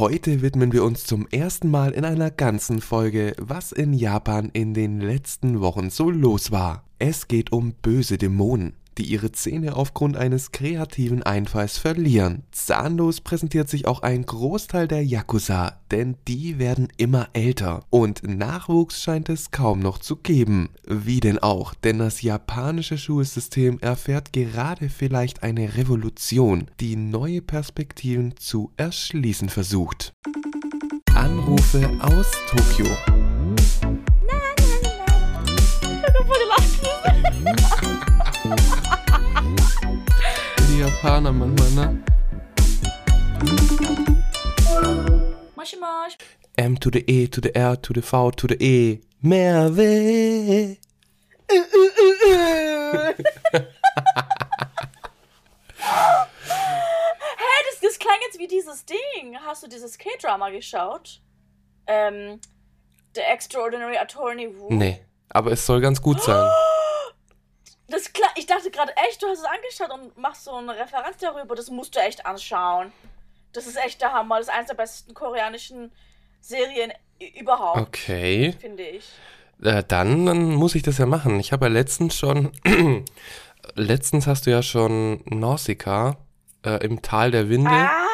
Heute widmen wir uns zum ersten Mal in einer ganzen Folge, was in Japan in den letzten Wochen so los war. Es geht um böse Dämonen die ihre Zähne aufgrund eines kreativen Einfalls verlieren. Zahnlos präsentiert sich auch ein Großteil der Yakuza, denn die werden immer älter und Nachwuchs scheint es kaum noch zu geben. Wie denn auch, denn das japanische Schulsystem erfährt gerade vielleicht eine Revolution, die neue Perspektiven zu erschließen versucht. Anrufe aus Tokio. Die Japaner manchmal, ne? Moshi Mosh. M to the E to the R to the V to the E. Mehr weh. Hey, das, das klang jetzt wie dieses Ding. Hast du dieses K-Drama geschaut? Ähm, The Extraordinary Attorney Woo. Nee, aber es soll ganz gut sein. Das klang, ich dachte gerade echt, du hast es angeschaut und machst so eine Referenz darüber. Das musst du echt anschauen. Das ist echt der Hammer. Das ist eines der besten koreanischen Serien überhaupt, Okay. finde ich. Äh, dann, dann muss ich das ja machen. Ich habe ja letztens schon, letztens hast du ja schon Nausicaa äh, im Tal der Winde, Ah,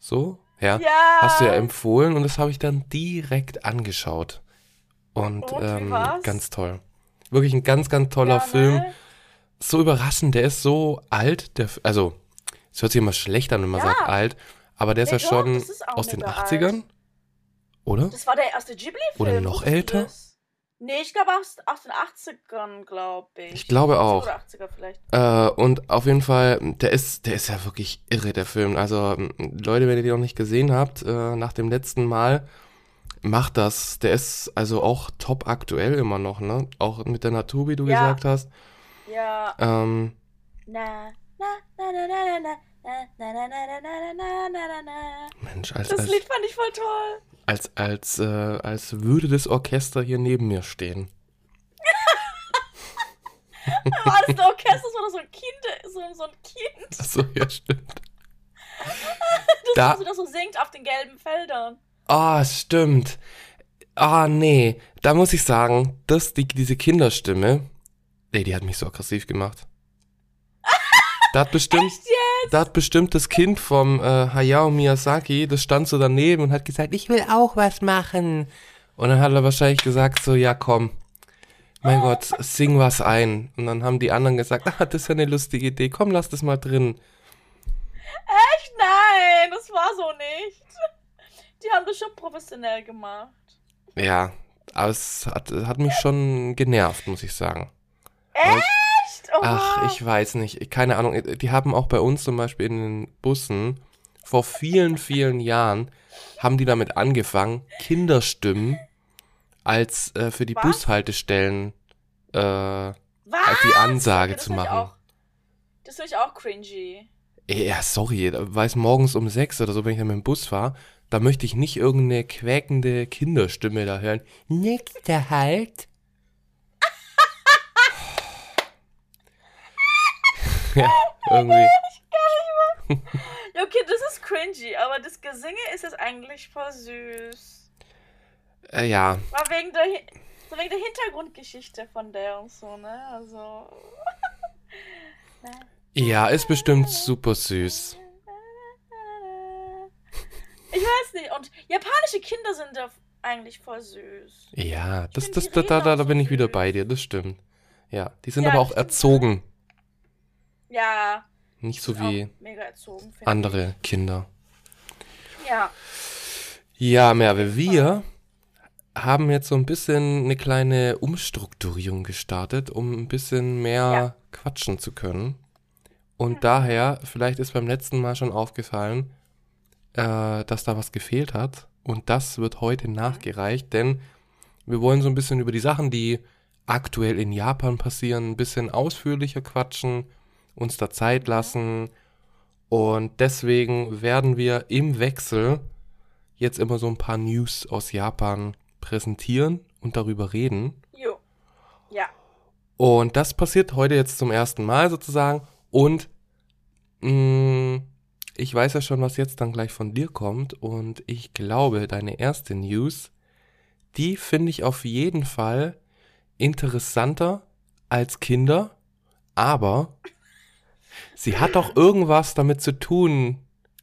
so, ja, ja. hast du ja empfohlen und das habe ich dann direkt angeschaut. Und, Und, ähm, ganz toll. Wirklich ein ganz, ganz toller Ja, Film. ne? So überraschend, der ist so alt, der, also, es hört sich immer schlecht an, wenn man Ja. sagt alt, aber der ist ja doch, schon ist aus den mega 80ern, oder? Das war der erste Ghibli-Film. Oder noch älter? das? Nee, ich glaube aus, aus den 80ern, glaube ich. Ich glaube auch. Oder 80er vielleicht. Äh, und auf jeden Fall, der ist, der ist ja wirklich irre, der Film. Also, Leute, wenn ihr den noch nicht gesehen habt, äh, nach dem letzten Mal, macht das. Der ist also auch top aktuell immer noch, ne? Auch mit der Natur, wie du Ja. gesagt hast. Ja. Ähm, na, na, na, na, na, na, na. Mensch, als, das als, Lied fand ich voll toll. Als, als, äh, als würde das Orchester hier neben mir stehen. War das ein Orchester oder so ein Kind? So, so ein Kind? Achso, ja, stimmt. das, da, also, das so singt auf den gelben Feldern. Ah, oh, stimmt. Ah, oh, nee. Da muss ich sagen, dass die, diese Kinderstimme, nee, die hat mich so aggressiv gemacht. Da hat bestimmt, Echt jetzt? bestimmt das Kind vom äh, Hayao Miyazaki, das stand so daneben und hat gesagt, ich will auch was machen. Und dann hat er wahrscheinlich gesagt so, ja komm, mein Gott, sing was ein. Und dann haben die anderen gesagt, ah, das ist ja eine lustige Idee, komm, lass das mal drin. Echt? Nein, das war so nicht. Die haben das schon professionell gemacht. Ja, aber es hat, hat mich schon genervt, muss ich sagen. Echt? Oh, Ach, ich weiß nicht. Keine Ahnung. Die haben auch bei uns zum Beispiel in den Bussen vor vielen, vielen Jahren haben die damit angefangen, Kinderstimmen als äh, für die Was? Bushaltestellen äh, Was? die Ansage Das zu machen. Auch, das finde ich auch cringy. Ja, sorry, weil es morgens um sechs oder so, wenn ich dann mit dem Bus fahre, da möchte ich nicht irgendeine quäkende Kinderstimme da hören. Nächster Halt. ja, irgendwie. Ja, okay, das ist cringy, aber das Gesinge ist jetzt eigentlich voll süß. Äh, ja, War wegen der, so wegen der Hintergrundgeschichte von der und so, ne? Also. ja, ist bestimmt super süß. Ich weiß nicht. Und japanische Kinder sind da eigentlich voll süß. Ja, das, das, da, da, da, bin ich wieder bei dir, das stimmt. Ja, die sind aber auch erzogen, Ja. nicht so wie erzogen, andere Kinder. Ich. Ja. Ja, Merve, wir haben jetzt so ein bisschen eine kleine Umstrukturierung gestartet, um ein bisschen mehr Ja. quatschen zu können. Und daher, vielleicht ist beim letzten Mal schon aufgefallen, äh, dass da was gefehlt hat. Und das wird heute nachgereicht, denn wir wollen so ein bisschen über die Sachen, die aktuell in Japan passieren, ein bisschen ausführlicher quatschen, uns da Zeit lassen. Und deswegen werden wir im Wechsel jetzt immer so ein paar News aus Japan präsentieren und darüber reden. Jo. Ja. Und das passiert heute jetzt zum ersten Mal sozusagen. Und mh, ich weiß ja schon, was jetzt dann gleich von dir kommt und ich glaube, deine erste News, die finde ich auf jeden Fall interessanter als Kinder, aber sie hat doch irgendwas damit zu tun,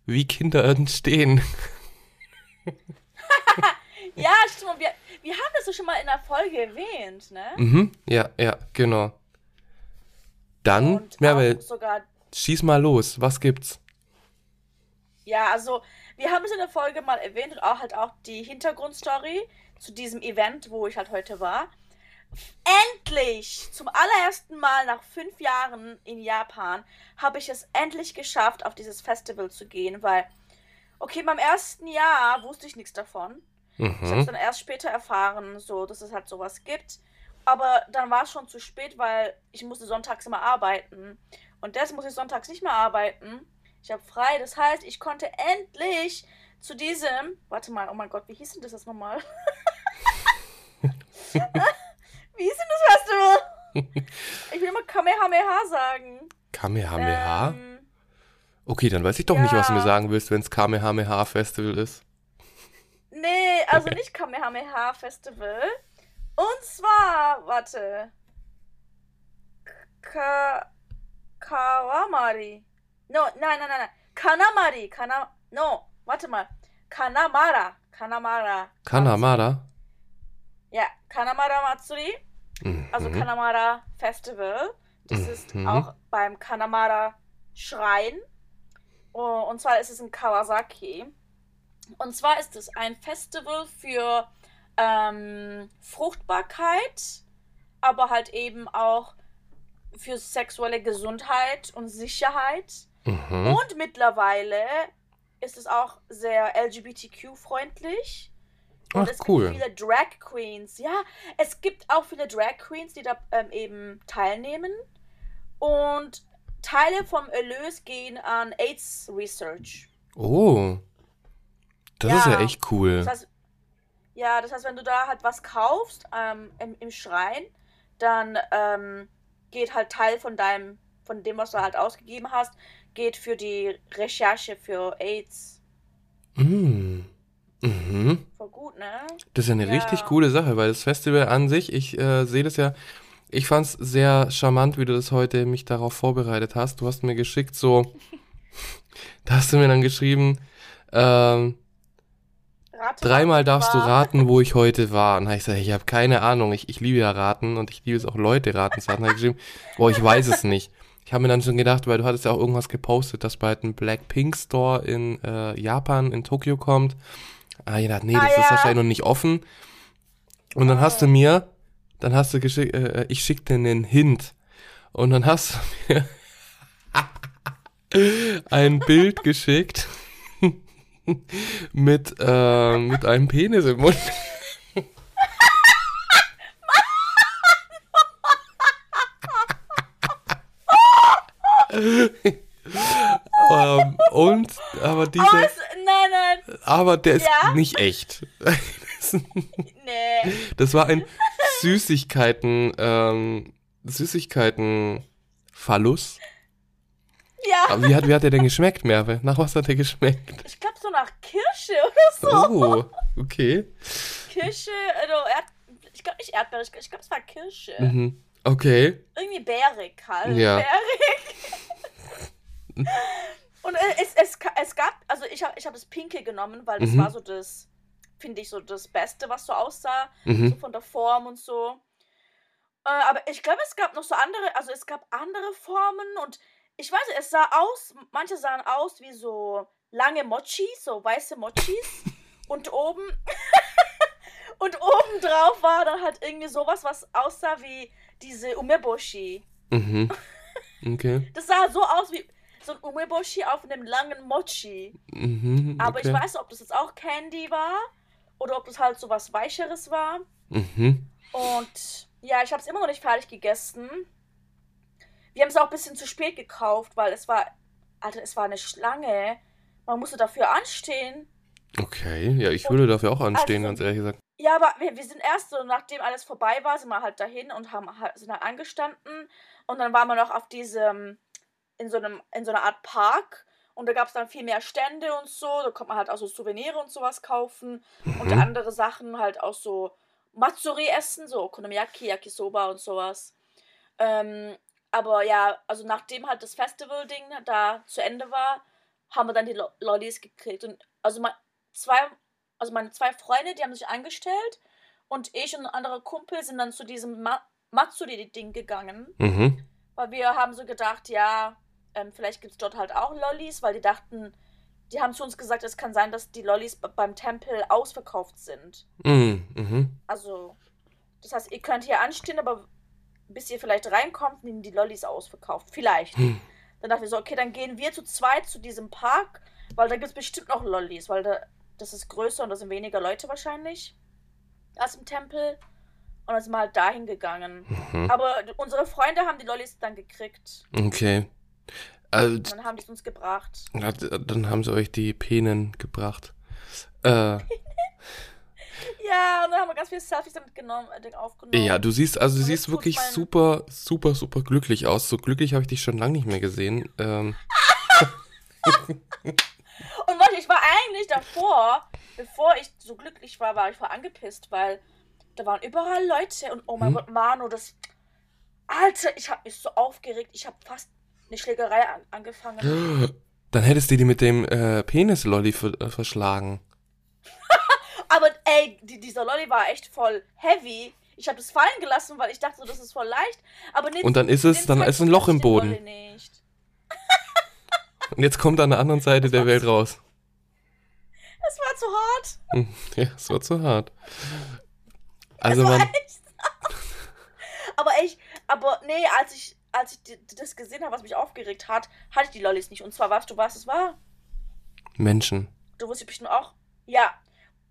wie Kinder entstehen. ja, stimmt. Wir, wir haben das so schon mal in der Folge erwähnt, ne? Mhm, ja, ja, genau. Dann, Und schieß mal los. Was gibt's? Ja, also wir haben es in der Folge mal erwähnt und auch halt auch die Hintergrundstory zu diesem Event, wo ich halt heute war. Endlich! Zum allerersten Mal nach fünf Jahren in Japan habe ich es endlich geschafft, auf dieses Festival zu gehen, weil, okay, beim ersten Jahr wusste ich nichts davon. Ich habe es Mhm. dann erst später erfahren, so, dass es halt sowas gibt. Aber dann war es schon zu spät, weil ich musste sonntags immer arbeiten. Und jetzt muss ich sonntags nicht mehr arbeiten. Ich habe frei. Das heißt, ich konnte endlich zu diesem. Warte mal, oh mein Gott, wie hieß denn das jetzt nochmal? wie hieß denn das Festival? Ich will mal Kamehameha sagen. Kamehameha? Ähm, Okay, dann weiß ich doch nicht, was du mir ja. sagen willst, wenn es Kamehameha Festival ist. nee, also nicht Kamehameha Festival. Und zwar, warte. Ka Kawamari. No, nein, nein, nein, nein. Kanamari. Kana no, warte mal. Kanamara. Kanamara. Kanamara? Ja, Kanamara Matsuri. Also Mhm. Kanamara Festival. Das ist Mhm. auch beim Kanamara Schrein. Oh, Und zwar ist es in Kawasaki. Und zwar ist es ein Festival für ähm, Fruchtbarkeit, aber halt eben auch für sexuelle Gesundheit und Sicherheit. Mhm. Und mittlerweile ist es auch sehr LGBTQ-freundlich. Und Ach, es cool. gibt viele Drag Queens. Ja, es gibt auch viele Drag Queens, die da ähm, eben teilnehmen. Und Teile vom Erlös gehen an AIDS Research. Oh. Das ist ja Ja. echt cool. Das heißt, ja, das heißt, wenn du da halt was kaufst ähm, im, im Schrein, dann ähm, geht halt Teil von deinem, von dem, was du halt ausgegeben hast, geht für die Recherche für AIDS. Mm. Mhm. Voll gut, ne? Das ist ja eine Ja. richtig coole Sache, weil das Festival an sich, ich äh, sehe das ja, ich fand es sehr charmant, wie du das heute mich darauf vorbereitet hast. Du hast mir geschickt so, da hast du mir dann geschrieben, ähm, Rate dreimal mal, darfst du raten, wo ich heute war. Und habe ich gesagt, ich habe keine Ahnung, ich, ich liebe ja raten und ich liebe es auch Leute raten zu. Dann habe ich geschrieben, boah, ich weiß es nicht. Ich habe mir dann schon gedacht, weil du hattest ja auch irgendwas gepostet, dass bald ein Blackpink Store in äh, Japan, in Tokio kommt. Ah, ich dachte, nee, Ah, das ist ja. wahrscheinlich noch nicht offen. Und dann hast du mir, dann hast du geschickt, äh, ich schick dir einen Hint. Und dann hast du mir ein Bild geschickt mit, äh, mit einem Penis im Mund. ähm, und, aber Aber dieser, es, nein, nein, aber der ist Ja? nicht echt. nee. Das war ein Süßigkeiten, ähm, Süßigkeiten Phallus. Ja, Aber wie hat, wie hat der denn geschmeckt, Merve? Nach was hat der geschmeckt? ich glaube so nach Kirsche oder so. Oh, okay. Kirsche, also Erd, ich glaube nicht Erdbeere, ich, ich glaube es war Kirsche. Mhm. Okay. Irgendwie bärig halt. Ja. Bärig. Und äh, es, es, es gab, also ich habe ich hab das Pinke genommen, weil das Mhm. war so das, finde ich, so das Beste, was so aussah. So Mhm. von der Form und so. Äh, aber ich glaube, es gab noch so andere, also es gab andere Formen und ich weiß es sah aus, manche sahen aus wie so lange Mochis, so weiße Mochis. und oben, und oben drauf war dann halt irgendwie sowas, was aussah wie diese Umeboshi. Mhm. Okay. Das sah so aus wie so ein Umeboshi auf einem langen Mochi. Mhm. Aber okay. ich weiß nicht, ob das jetzt auch Candy war oder ob das halt so was Weicheres war. Mhm. Und ja, ich habe es immer noch nicht fertig gegessen. Wir haben es auch ein bisschen zu spät gekauft, weil es war, Alter, es war eine Schlange. Man musste dafür anstehen. Okay. Ja, ich würde dafür auch anstehen, Also- ganz ehrlich gesagt. Ja, aber wir, wir sind erst so, nachdem alles vorbei war, sind wir halt dahin und haben sind halt angestanden. Und dann waren wir noch auf diesem, in so einem, in so einer Art Park. Und da gab es dann viel mehr Stände und so. Da konnte man halt auch so Souvenire und sowas kaufen. Und Mhm. andere Sachen halt auch so Matsuri essen, so Okonomiyaki, Yakisoba und sowas. Ähm, aber ja, also nachdem halt das Festival-Ding da zu Ende war, haben wir dann die Lo Lollis gekriegt. Und also mein, zwei, also meine zwei Freunde, die haben sich angestellt und ich und ein anderer Kumpel sind dann zu diesem Ma Matsuri-Ding gegangen. Mhm. Weil wir haben so gedacht, ja, ähm, vielleicht gibt es dort halt auch Lollis, weil die dachten, die haben zu uns gesagt, es kann sein, dass die Lollis beim Tempel ausverkauft sind. Mhm. Mhm. Also, das heißt, ihr könnt hier anstehen, aber bis ihr vielleicht reinkommt, nehmen die Lollis ausverkauft. Vielleicht. Hm. Dann dachten wir so, okay, dann gehen wir zu zweit zu diesem Park, weil da gibt es bestimmt noch Lollis, weil da, das ist größer und da sind weniger Leute wahrscheinlich als im Tempel. Und dann sind wir halt dahin gegangen. Mhm. Aber unsere Freunde haben die Lollis dann gekriegt. Okay. Also, dann haben es uns gebracht. D- dann haben sie euch die Penen gebracht. Äh, Ja, und dann haben wir ganz viele Selfies damit genommen, äh, aufgenommen. ja, du siehst, also du Und siehst wirklich mal- super, super, super glücklich aus. So glücklich habe ich dich schon lange nicht mehr gesehen. Ähm, Und Leute, ich war eigentlich davor, bevor ich so glücklich war, war ich voll angepisst, weil da waren überall Leute und oh mein Hm? Gott, Manu, das. Alter, ich habe mich so aufgeregt. Ich habe fast eine Schlägerei an, angefangen. dann hättest du die mit dem äh, Penis-Lolli äh, verschlagen. Aber ey, die, dieser Lolli war echt voll heavy. Ich habe das fallen gelassen, weil ich dachte, das ist voll leicht. Aber nicht, Und dann ist es, dann ist ein Loch im Boden. Und jetzt kommt an der anderen Seite der Welt raus. Das war zu hart. Ja, es war zu hart. Also Das man, echt. aber ich, aber nee, als ich, als ich das gesehen habe, was mich aufgeregt hat, hatte ich die Lollis nicht. Und zwar, weißt du, was es war? Menschen. Du wusstest bestimmt auch. Ja.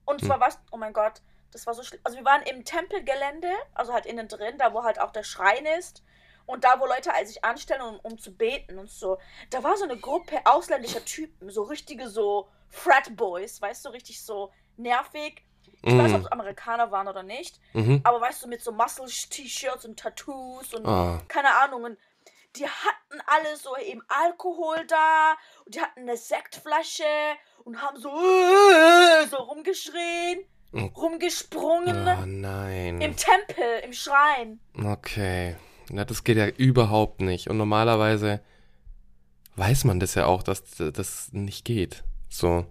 Und Hm. zwar was, oh mein Gott, das war so schlimm. Also wir waren im Tempelgelände, also halt innen drin, da wo halt auch der Schrein ist. Und da, wo Leute sich anstellen, um, um zu beten und so. Da war so eine Gruppe ausländischer Typen, so richtige so Frat Boys, weißt du, richtig so nervig. Ich weiß nicht, ob Mhm. es Amerikaner waren oder nicht. Mhm. Aber weißt du, mit so Muscle-T-Shirts und Tattoos und Ah. keine Ahnung. Und die hatten alle so eben Alkohol da und die hatten eine Sektflasche und haben so, so rumgeschrien, Oh. rumgesprungen. Oh Im nein. Tempel, im Schrein. Okay. Na, das geht ja überhaupt nicht. Und normalerweise weiß man das ja auch, dass das nicht geht. So.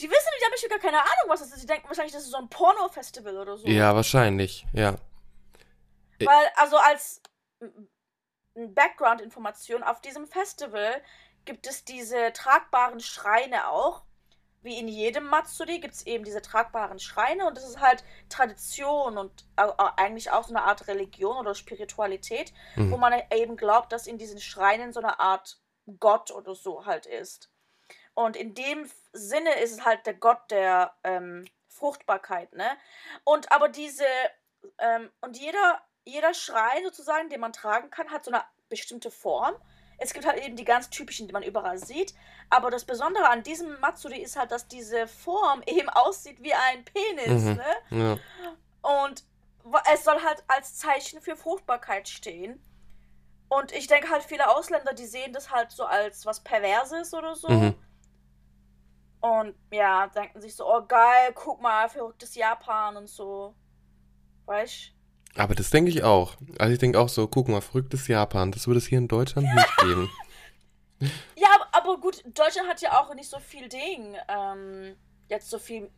Die wissen nicht, da habe ich gar keine Ahnung, was das ist. Die denken wahrscheinlich, das ist so ein Porno-Festival oder so. Ja, wahrscheinlich. Ja. Weil, also als Background-Information, auf diesem Festival gibt es diese tragbaren Schreine auch. Wie in jedem Matsuri gibt es eben diese tragbaren Schreine und das ist halt Tradition und äh, äh, eigentlich auch so eine Art Religion oder Spiritualität, Hm. wo man eben glaubt, dass in diesen Schreinen so eine Art Gott oder so halt ist. Und in dem Sinne ist es halt der Gott der ähm, Fruchtbarkeit, ne? Und aber diese, ähm, und jeder, jeder Schrein sozusagen, den man tragen kann, hat so eine bestimmte Form. Es gibt halt eben die ganz typischen, die man überall sieht. Aber das Besondere an diesem Matsuri ist halt, dass diese Form eben aussieht wie ein Penis, Mhm. ne? Ja. Und es soll halt als Zeichen für Fruchtbarkeit stehen. Und ich denke halt, viele Ausländer, die sehen das halt so als was Perverses oder so. Mhm. Und ja, denken sich so, oh geil, guck mal, verrücktes Japan und so. Weißt Aber das denke ich auch. Also ich denke auch so, guck mal, verrücktes Japan. Das würde es hier in Deutschland nicht geben. Ja, aber, gut, Deutschland hat ja auch nicht so viel Ding. Ähm, jetzt so viel,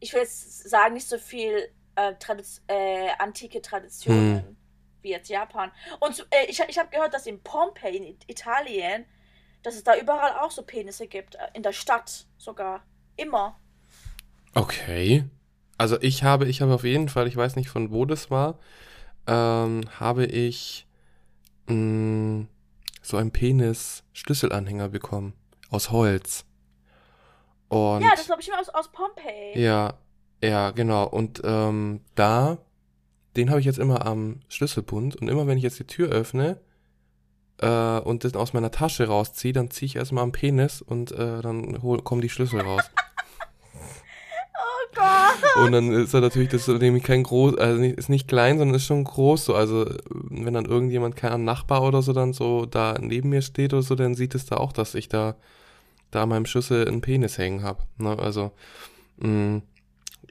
ich will jetzt sagen, nicht so viel äh, Tradiz äh, antike Traditionen wie jetzt Japan. Und äh, ich, ich habe gehört, dass in Pompeji, in It- Italien, dass es da überall auch so Penisse gibt. Äh, in der Stadt sogar. Immer. Okay. Also ich habe, ich habe auf jeden Fall, ich weiß nicht von wo das war, ähm, habe ich mh, so einen Penis-Schlüsselanhänger bekommen. Aus Holz. Und ja, das glaube ich immer aus, aus Pompeji. ja, ja, genau. Und ähm, da, den habe ich jetzt immer am Schlüsselbund. Und immer wenn ich jetzt die Tür öffne äh, und das aus meiner Tasche rausziehe, dann ziehe ich erstmal am Penis und äh, dann hol, kommen die Schlüssel raus. Oh Gott. Und dann ist er natürlich, das ist nämlich kein groß, also nicht, ist nicht klein, sondern ist schon groß so. Also wenn dann irgendjemand, kein Nachbar oder so dann so da neben mir steht oder so, dann sieht es da auch, dass ich da, da an meinem Schüssel einen Penis hängen habe. Ne? Also, mh,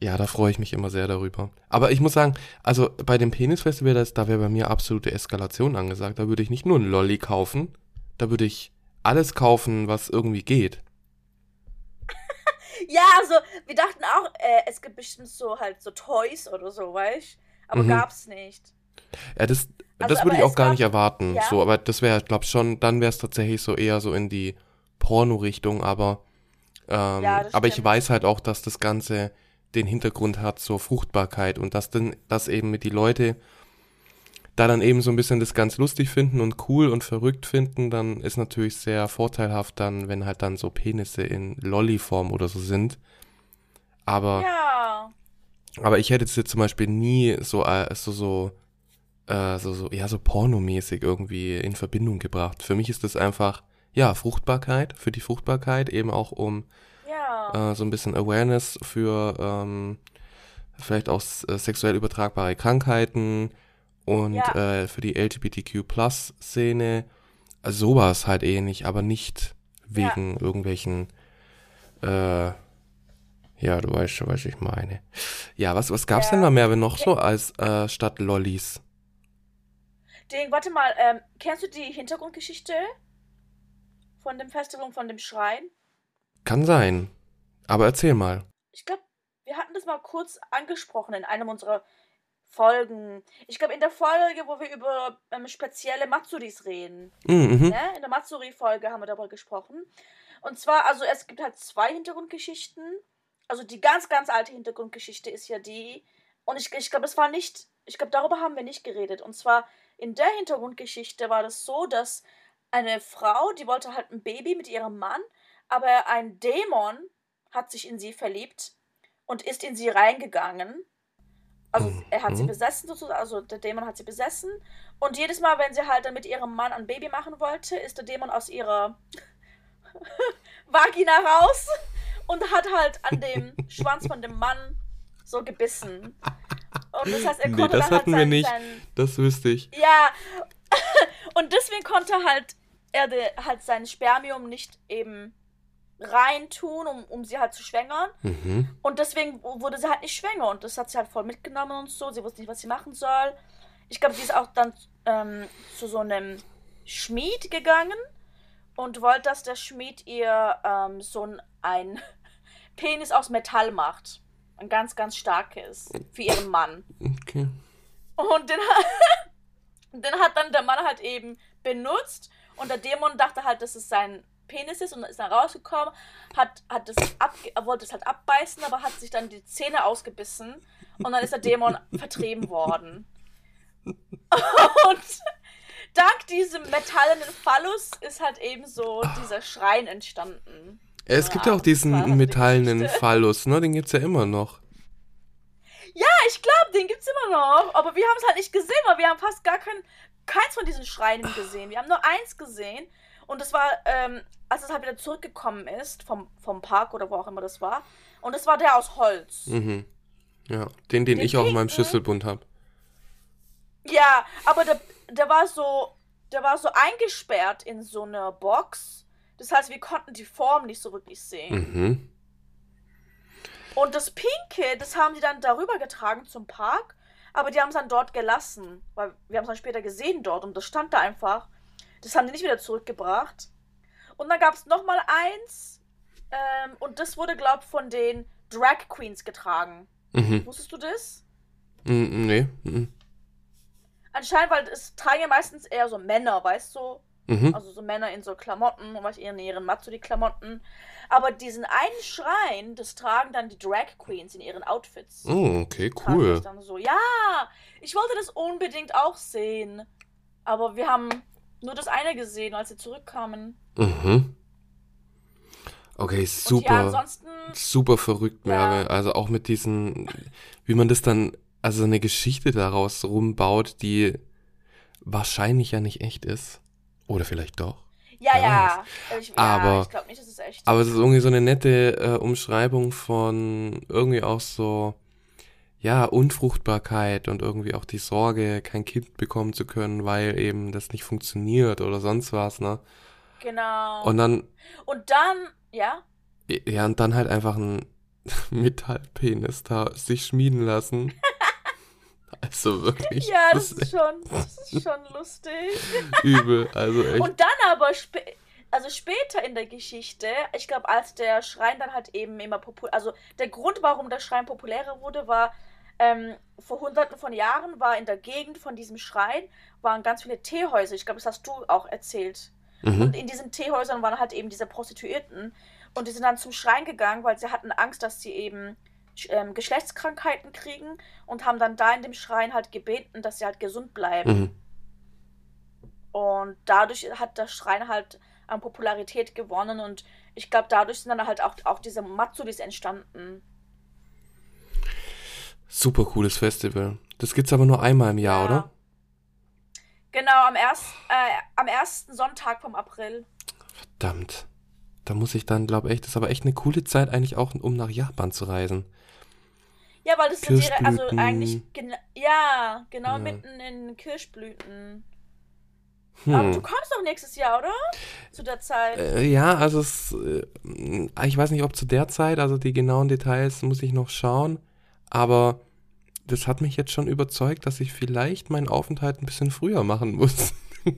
ja, da freue ich mich immer sehr darüber. Aber ich muss sagen, also bei dem Penisfestival, das, da wäre bei mir absolute Eskalation angesagt. Da würde ich nicht nur einen Lolli kaufen, da würde ich alles kaufen, was irgendwie geht. Ja, also wir dachten auch, äh, es gibt bestimmt so halt so Toys oder so, weißt Aber Mhm. gab's nicht. Ja, das, Also, das würde ich auch gar gab- nicht erwarten. ja. So, aber das wäre, glaube schon, dann wäre es tatsächlich so eher so in die Porno-Richtung, aber, ähm, Ja, aber ich weiß halt auch, dass das Ganze den Hintergrund hat zur Fruchtbarkeit und dass dann, dass eben mit die Leute da dann eben so ein bisschen das ganz lustig finden und cool und verrückt finden, dann ist natürlich sehr vorteilhaft dann, wenn halt dann so Penisse in Lolli-Form oder so sind. Aber Ja. aber ich hätte es jetzt zum Beispiel nie so, äh, so, so, äh, so, so, ja, so pornomäßig irgendwie in Verbindung gebracht. Für mich ist das einfach, ja, Fruchtbarkeit, für die Fruchtbarkeit, eben auch um Ja. äh, so ein bisschen Awareness für ähm, vielleicht auch äh, sexuell übertragbare Krankheiten und Ja. äh, für die LGBTQ-Plus-Szene. Also sowas halt ähnlich, aber nicht Ja. wegen irgendwelchen, äh, ja, du weißt schon, was ich meine. Ja, was, was gab's Ja. denn da mehr noch so als äh, statt Lollis? Ding, warte mal, ähm, kennst du die Hintergrundgeschichte von dem Festival und von dem Schrein? Kann sein. Aber erzähl mal. Ich glaube, wir hatten das mal kurz angesprochen in einem unserer Folgen. Ich glaube, in der Folge, wo wir über ähm, spezielle Matsuris reden. Mhm, mhm. Ne? In der Matsuri-Folge haben wir darüber gesprochen. Und zwar, also es gibt halt zwei Hintergrundgeschichten. Also die ganz, ganz alte Hintergrundgeschichte ist ja die. Und ich, ich glaube, es war nicht. Ich glaube, darüber haben wir nicht geredet. Und zwar in der Hintergrundgeschichte war das so, dass eine Frau, die wollte halt ein Baby mit ihrem Mann, aber ein Dämon hat sich in sie verliebt und ist in sie reingegangen. Also er hat sie Mhm. besessen sozusagen, also der Dämon hat sie besessen. Und jedes Mal, wenn sie halt dann mit ihrem Mann ein Baby machen wollte, ist der Dämon aus ihrer Vagina raus und hat halt an dem Schwanz von dem Mann so gebissen. Und das heißt, er Nee, konnte das dann hatten halt wir nicht. sein Das wüsste ich. ja, und deswegen konnte halt er de, halt sein Spermium nicht eben reintun, um, um sie halt zu schwängern. Mhm. Und deswegen wurde sie halt nicht schwanger. Und das hat sie halt voll mitgenommen und so. Sie wusste nicht, was sie machen soll. Ich glaube, sie ist auch dann ähm, zu so einem Schmied gegangen und wollte, dass der Schmied ihr ähm, so ein, Penis aus Metall macht. Ein ganz, ganz starkes. Für ihren Mann. Okay. Und den, den hat dann der Mann halt eben benutzt und der Dämon dachte halt, dass es sein Penis ist und ist dann rausgekommen, hat, hat das er wollte es halt abbeißen, aber hat sich dann die Zähne ausgebissen und dann ist der Dämon vertrieben worden. Und dank diesem metallenen Phallus ist halt eben so dieser Schrein entstanden. Es gibt ja auch diesen die metallenen. Phallus, ne? Den gibt's ja immer noch. Ja, ich glaube, den gibt's immer noch. Aber wir haben es halt nicht gesehen, weil wir haben fast gar kein, keins von diesen Schreinen gesehen. Wir haben nur eins gesehen. Und das war, ähm, als es halt wieder zurückgekommen ist, vom, vom Park oder wo auch immer das war. Und das war der aus Holz. Mhm. Ja, den, den, Den ich auch in meinem pinken? Schlüsselbund habe. Ja, aber der, der war so, der war so eingesperrt in so einer Box. Das heißt, wir konnten die Form nicht so wirklich sehen. Mhm. Und das Pinke, das haben die dann darüber getragen zum Park, aber die haben es dann dort gelassen, weil wir haben es dann später gesehen dort und das stand da einfach. Das haben die nicht wieder zurückgebracht. Und dann gab es nochmal eins ähm, und das wurde, glaub von den Drag Queens getragen. Mhm. Wusstest du das? Mhm. Nee. Mhm. Anscheinend, weil es tragen ja meistens eher so Männer, weißt du? Mhm. Also so Männer in so Klamotten und was in ihren Matsuri-Klamotten. Aber diesen einen Schrein, das tragen dann die Drag Queens in ihren Outfits. Oh, okay, cool. Ich dann so, ja, ich wollte das unbedingt auch sehen. Aber wir haben nur das eine gesehen, als sie zurückkamen. Mhm. Okay, Und ja, super. Super verrückt, Ja. Merve. Also auch mit diesen, wie man das dann, also eine Geschichte daraus rumbaut, die wahrscheinlich ja nicht echt ist. Oder vielleicht doch. ja, wer ja. Ich, ja, Aber- ich glaube nicht, dass es echt Aber es ist irgendwie so eine nette äh, Umschreibung von irgendwie auch so ja, Unfruchtbarkeit und irgendwie auch die Sorge, kein Kind bekommen zu können, weil eben das nicht funktioniert oder sonst was, ne? Genau. Und dann, Und dann, ja, ja, und dann halt einfach ein Metallpenis da sich schmieden lassen. Also wirklich, ja, das ist schon, das ist schon lustig. übel. Also echt. Und dann aber, spä also später in der Geschichte, ich glaube, als der Schrein dann halt eben immer populär, also der Grund, warum der Schrein populärer wurde, war, ähm, vor hunderten von Jahren war in der Gegend von diesem Schrein, waren ganz viele Teehäuser. Ich glaube, das hast du auch erzählt. Mhm. Und in diesen Teehäusern waren halt eben diese Prostituierten. Und die sind dann zum Schrein gegangen, weil sie hatten Angst, dass sie eben ähm, Geschlechtskrankheiten kriegen und haben dann da in dem Schrein halt gebeten, dass sie halt gesund bleiben. Mhm. Und dadurch hat der Schrein halt an Popularität gewonnen und ich glaube, dadurch sind dann halt auch, auch diese Matsuris entstanden. Super cooles Festival. Das gibt's aber nur einmal im Jahr, Ja. oder? Genau, am, erst, äh, am ersten Sonntag vom April. Verdammt. Da muss ich dann, glaube ich, das ist aber echt eine coole Zeit eigentlich auch, um nach Japan zu reisen. Ja, weil das sind ihre, also eigentlich, ja, genau Ja. mitten in Kirschblüten. Aber du Hm. kommst doch nächstes Jahr, oder? Zu der Zeit. Äh, ja, also es, äh, ich weiß nicht, ob zu der Zeit, also die genauen Details muss ich noch schauen, aber das hat mich jetzt schon überzeugt, dass ich vielleicht meinen Aufenthalt ein bisschen früher machen muss.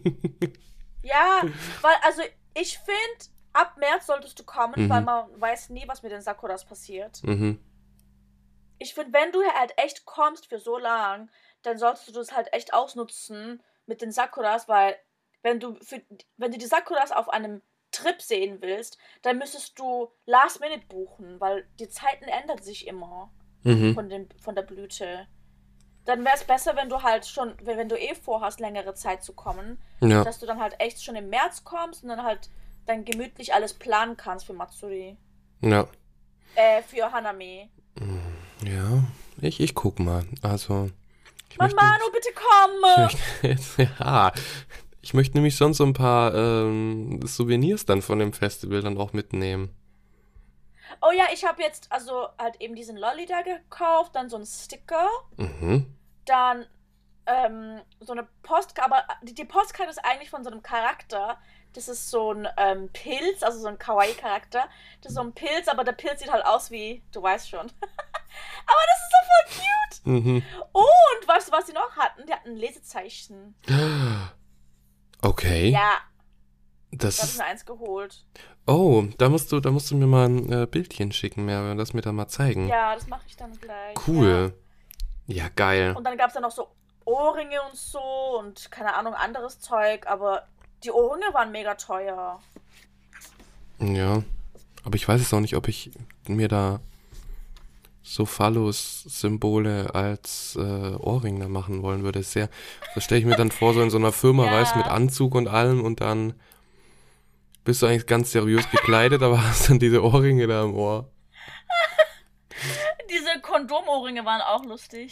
Ja, weil, also ich finde, ab März solltest du kommen, Mhm. weil man weiß nie, was mit den Sakuras passiert. mhm. Ich finde, wenn du halt echt kommst für so lang, dann solltest du das halt echt ausnutzen mit den Sakuras, weil wenn du für, wenn du die Sakuras auf einem Trip sehen willst, dann müsstest du Last Minute buchen, weil die Zeiten ändern sich immer Mhm. von, dem, von der Blüte. Dann wäre es besser, wenn du halt schon, wenn, wenn du eh vorhast, längere Zeit zu kommen, Ja. dass du dann halt echt schon im März kommst und dann halt dann gemütlich alles planen kannst für Matsuri. Ja. Äh, für Hanami. Ja. Ich, ich guck mal. Also. Ich möchte, Mamano, bitte ich komm! möchte jetzt, ja. Ich möchte nämlich sonst so ein paar ähm, Souvenirs dann von dem Festival dann auch mitnehmen. Oh ja, ich habe jetzt also halt eben diesen Lolli da gekauft, dann so einen Sticker, Mhm. dann ähm, so eine Postkarte, aber die, die Postkarte ist eigentlich von so einem Charakter. Das ist so ein ähm, Pilz, also so ein Kawaii-Charakter. Das ist so ein Pilz, aber der Pilz sieht halt aus wie, du weißt schon. aber das ist so voll cute. Mhm. Und weißt du, was sie noch hatten? Die hatten Lesezeichen. Okay. Ja, Das da habe ich mir eins geholt. Oh, da musst du, da musst du mir mal ein äh, Bildchen schicken, mehr, das mir da mal zeigen. Ja, das mache ich dann gleich. Cool. Ja, geil. Und dann gab es ja noch so Ohrringe und so und keine Ahnung, anderes Zeug, aber die Ohrringe waren mega teuer. Ja. Aber ich weiß es auch nicht, ob ich mir da so Phallus-Symbole als äh, Ohrring da machen wollen würde. Sehr, das stelle ich mir dann vor, so in so einer Firma, Ja. weißt mit Anzug und allem und dann bist du eigentlich ganz seriös gekleidet, aber hast dann diese Ohrringe da im Ohr. Diese Kondomohrringe waren auch lustig.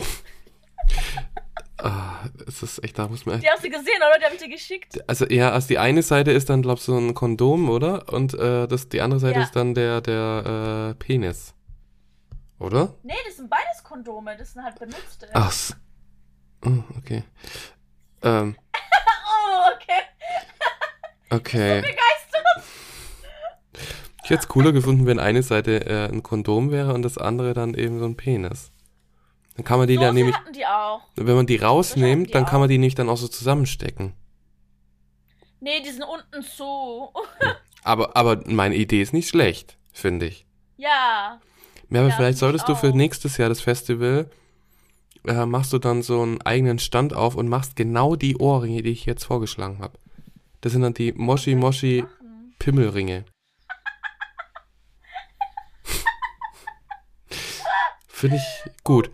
Ah, es ist echt, da muss man Die hast du gesehen, oder? Die habe ich dir geschickt. Also ja, also die eine Seite ist dann, glaub so ein Kondom, oder? Und äh, das, die andere Seite Ja. ist dann der, der äh, Penis. Oder? Nee, das sind beides Kondome, das sind halt benutzte. Ach, oh, okay. Ähm, Oh, okay. okay. Begeistert. Ich hätte es cooler gefunden, wenn eine Seite äh, ein Kondom wäre und das andere dann eben so ein Penis. Dann kann man die So dann nämlich, die auch. wenn man die rausnimmt, die dann kann auch. man die nämlich dann auch so zusammenstecken. Nee, die sind unten zu. Aber, aber meine Idee ist nicht schlecht, finde ich. ja. Ja, aber Ja, vielleicht solltest du für nächstes Jahr das Festival, äh, machst du dann so einen eigenen Stand auf und machst genau die Ohrringe, die ich jetzt vorgeschlagen habe. Das sind dann die Moshi Moshi. Pimmelringe. Finde ich gut.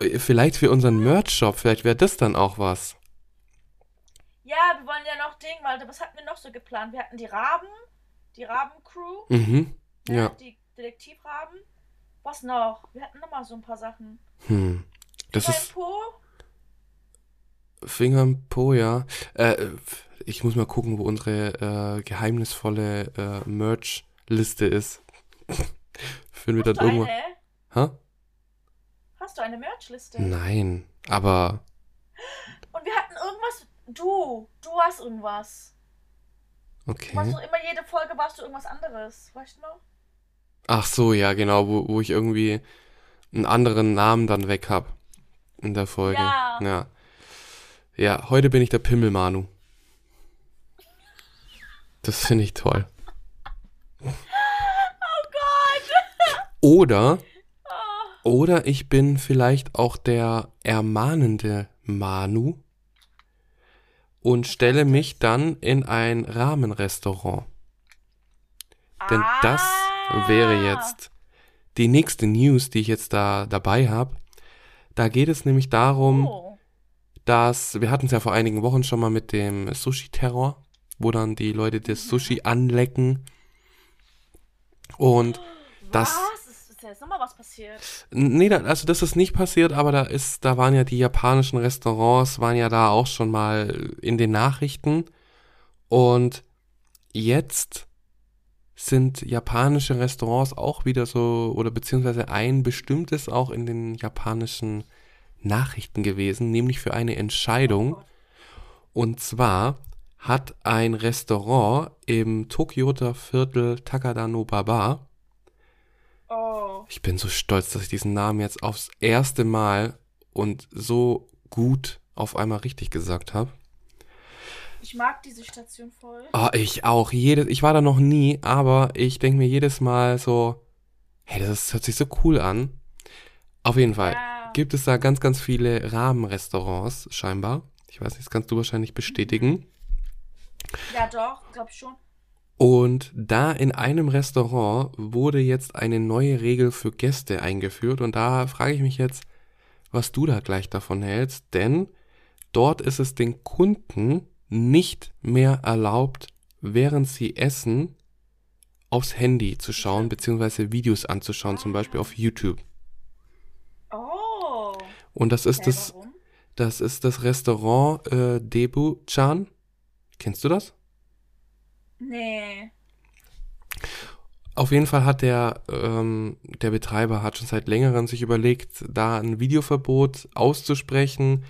Äh, Vielleicht für unseren Merch-Shop, vielleicht wäre das dann auch was. Ja, wir wollen ja noch Ding, weil was hatten wir noch so geplant? Wir hatten die Raben, die Raben-Crew, Mhm. ne, Ja. die Detektivraben. Was noch? Wir hatten noch mal so ein paar Sachen. Hm. Das Dein ist Po? Finger im Po, ja. Äh, ich muss mal gucken, wo unsere äh, geheimnisvolle äh, Merch-Liste ist. Führen wir dann irgendwann. eine? Ha? Hast du eine Merchliste? Nein, aber Und wir hatten irgendwas. Du, du hast irgendwas. Du warst okay. doch immer jede Folge warst du irgendwas anderes. Weißt du noch? Ach so, ja, genau, wo, wo ich irgendwie einen anderen Namen dann weg hab in der Folge. Ja. Ja. Ja, heute bin ich der Pimmelmanu. Das finde ich toll. Oh Gott! Oder, oder ich bin vielleicht auch der ermahnende Manu und stelle mich dann in ein Rahmenrestaurant. Denn das Ah. wäre jetzt die nächste News, die ich jetzt da dabei habe. Da geht es nämlich darum, Oh. dass wir hatten es ja vor einigen Wochen schon mal mit dem Sushi-Terror, wo dann die Leute das Mhm. Sushi anlecken. Und das, Was? Ist, ist nochmal was passiert? nee, da- also das ist nicht passiert, aber da ist, da waren ja die japanischen Restaurants, waren ja da auch schon mal in den Nachrichten. Und jetzt sind japanische Restaurants auch wieder so, oder beziehungsweise ein bestimmtes auch in den japanischen Nachrichten gewesen, nämlich für eine Entscheidung. Oh. Und zwar hat ein Restaurant im Tokioter Viertel Takada no Baba, Oh. ich bin so stolz, dass ich diesen Namen jetzt aufs erste Mal und so gut auf einmal richtig gesagt habe. Ich mag diese Station voll. Oh, ich auch. Jedes, ich war da noch nie, aber ich denke mir jedes Mal so, hey, das hört sich so cool an. Auf jeden Fall Ja. gibt es da ganz, ganz viele Rahmenrestaurants, scheinbar. Ich weiß nicht, das kannst du wahrscheinlich bestätigen. Ja, doch, glaub ich schon. Und da in einem Restaurant wurde jetzt eine neue Regel für Gäste eingeführt und da frage ich mich jetzt, was du da gleich davon hältst, denn dort ist es den Kunden nicht mehr erlaubt, während sie essen, aufs Handy zu schauen, beziehungsweise Videos anzuschauen, zum Beispiel auf YouTube. Oh. Und das ist das, das ist das Restaurant äh, Debu-chan. Kennst du das? Nee. Auf jeden Fall hat der, ähm, der Betreiber hat schon seit längerem sich überlegt, da ein Videoverbot auszusprechen,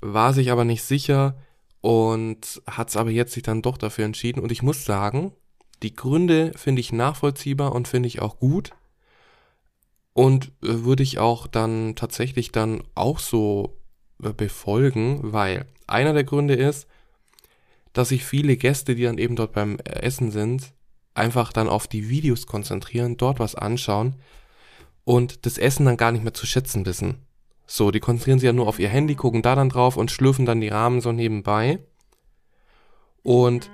war sich aber nicht sicher und hat es aber jetzt sich dann doch dafür entschieden. Und ich muss sagen, die Gründe finde ich nachvollziehbar und finde ich auch gut. Und äh, würde ich auch dann tatsächlich dann auch so äh, befolgen, weil einer der Gründe ist, dass sich viele Gäste, die dann eben dort beim Essen sind, einfach dann auf die Videos konzentrieren, dort was anschauen und das Essen dann gar nicht mehr zu schätzen wissen. So, die konzentrieren sich ja nur auf ihr Handy, gucken da dann drauf und schlürfen dann die Rahmen so nebenbei. Und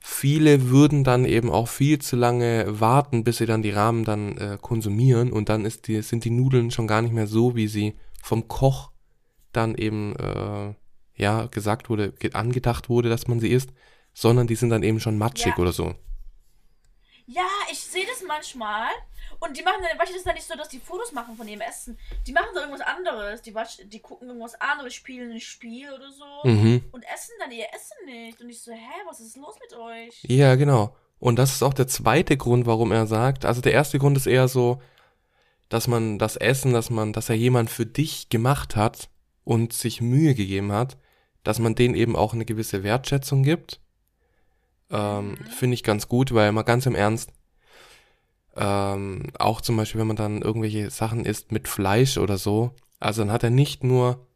viele würden dann eben auch viel zu lange warten, bis sie dann die Rahmen dann äh, konsumieren und dann ist die, sind die Nudeln schon gar nicht mehr so, wie sie vom Koch dann eben äh, ja gesagt wurde, ge- angedacht wurde, dass man sie isst, sondern die sind dann eben schon matschig Ja. oder so. Ja, ich sehe das manchmal. Und die machen dann, weißt du, das ist dann nicht so, dass die Fotos machen von ihrem Essen. Die machen da irgendwas anderes. Die, die gucken irgendwas an oder spielen ein Spiel oder so. Mhm. Und essen dann ihr Essen nicht. Und ich so, hä, was ist los mit euch? Ja, genau. Und das ist auch der zweite Grund, warum er sagt. Also der erste Grund ist eher so, dass man das Essen, dass man, dass er jemand für dich gemacht hat und sich Mühe gegeben hat, dass man denen eben auch eine gewisse Wertschätzung gibt. Ähm, Mhm. Finde ich ganz gut, weil mal ganz im Ernst, ähm, auch zum Beispiel, wenn man dann irgendwelche Sachen isst mit Fleisch oder so, also dann hat er nicht nur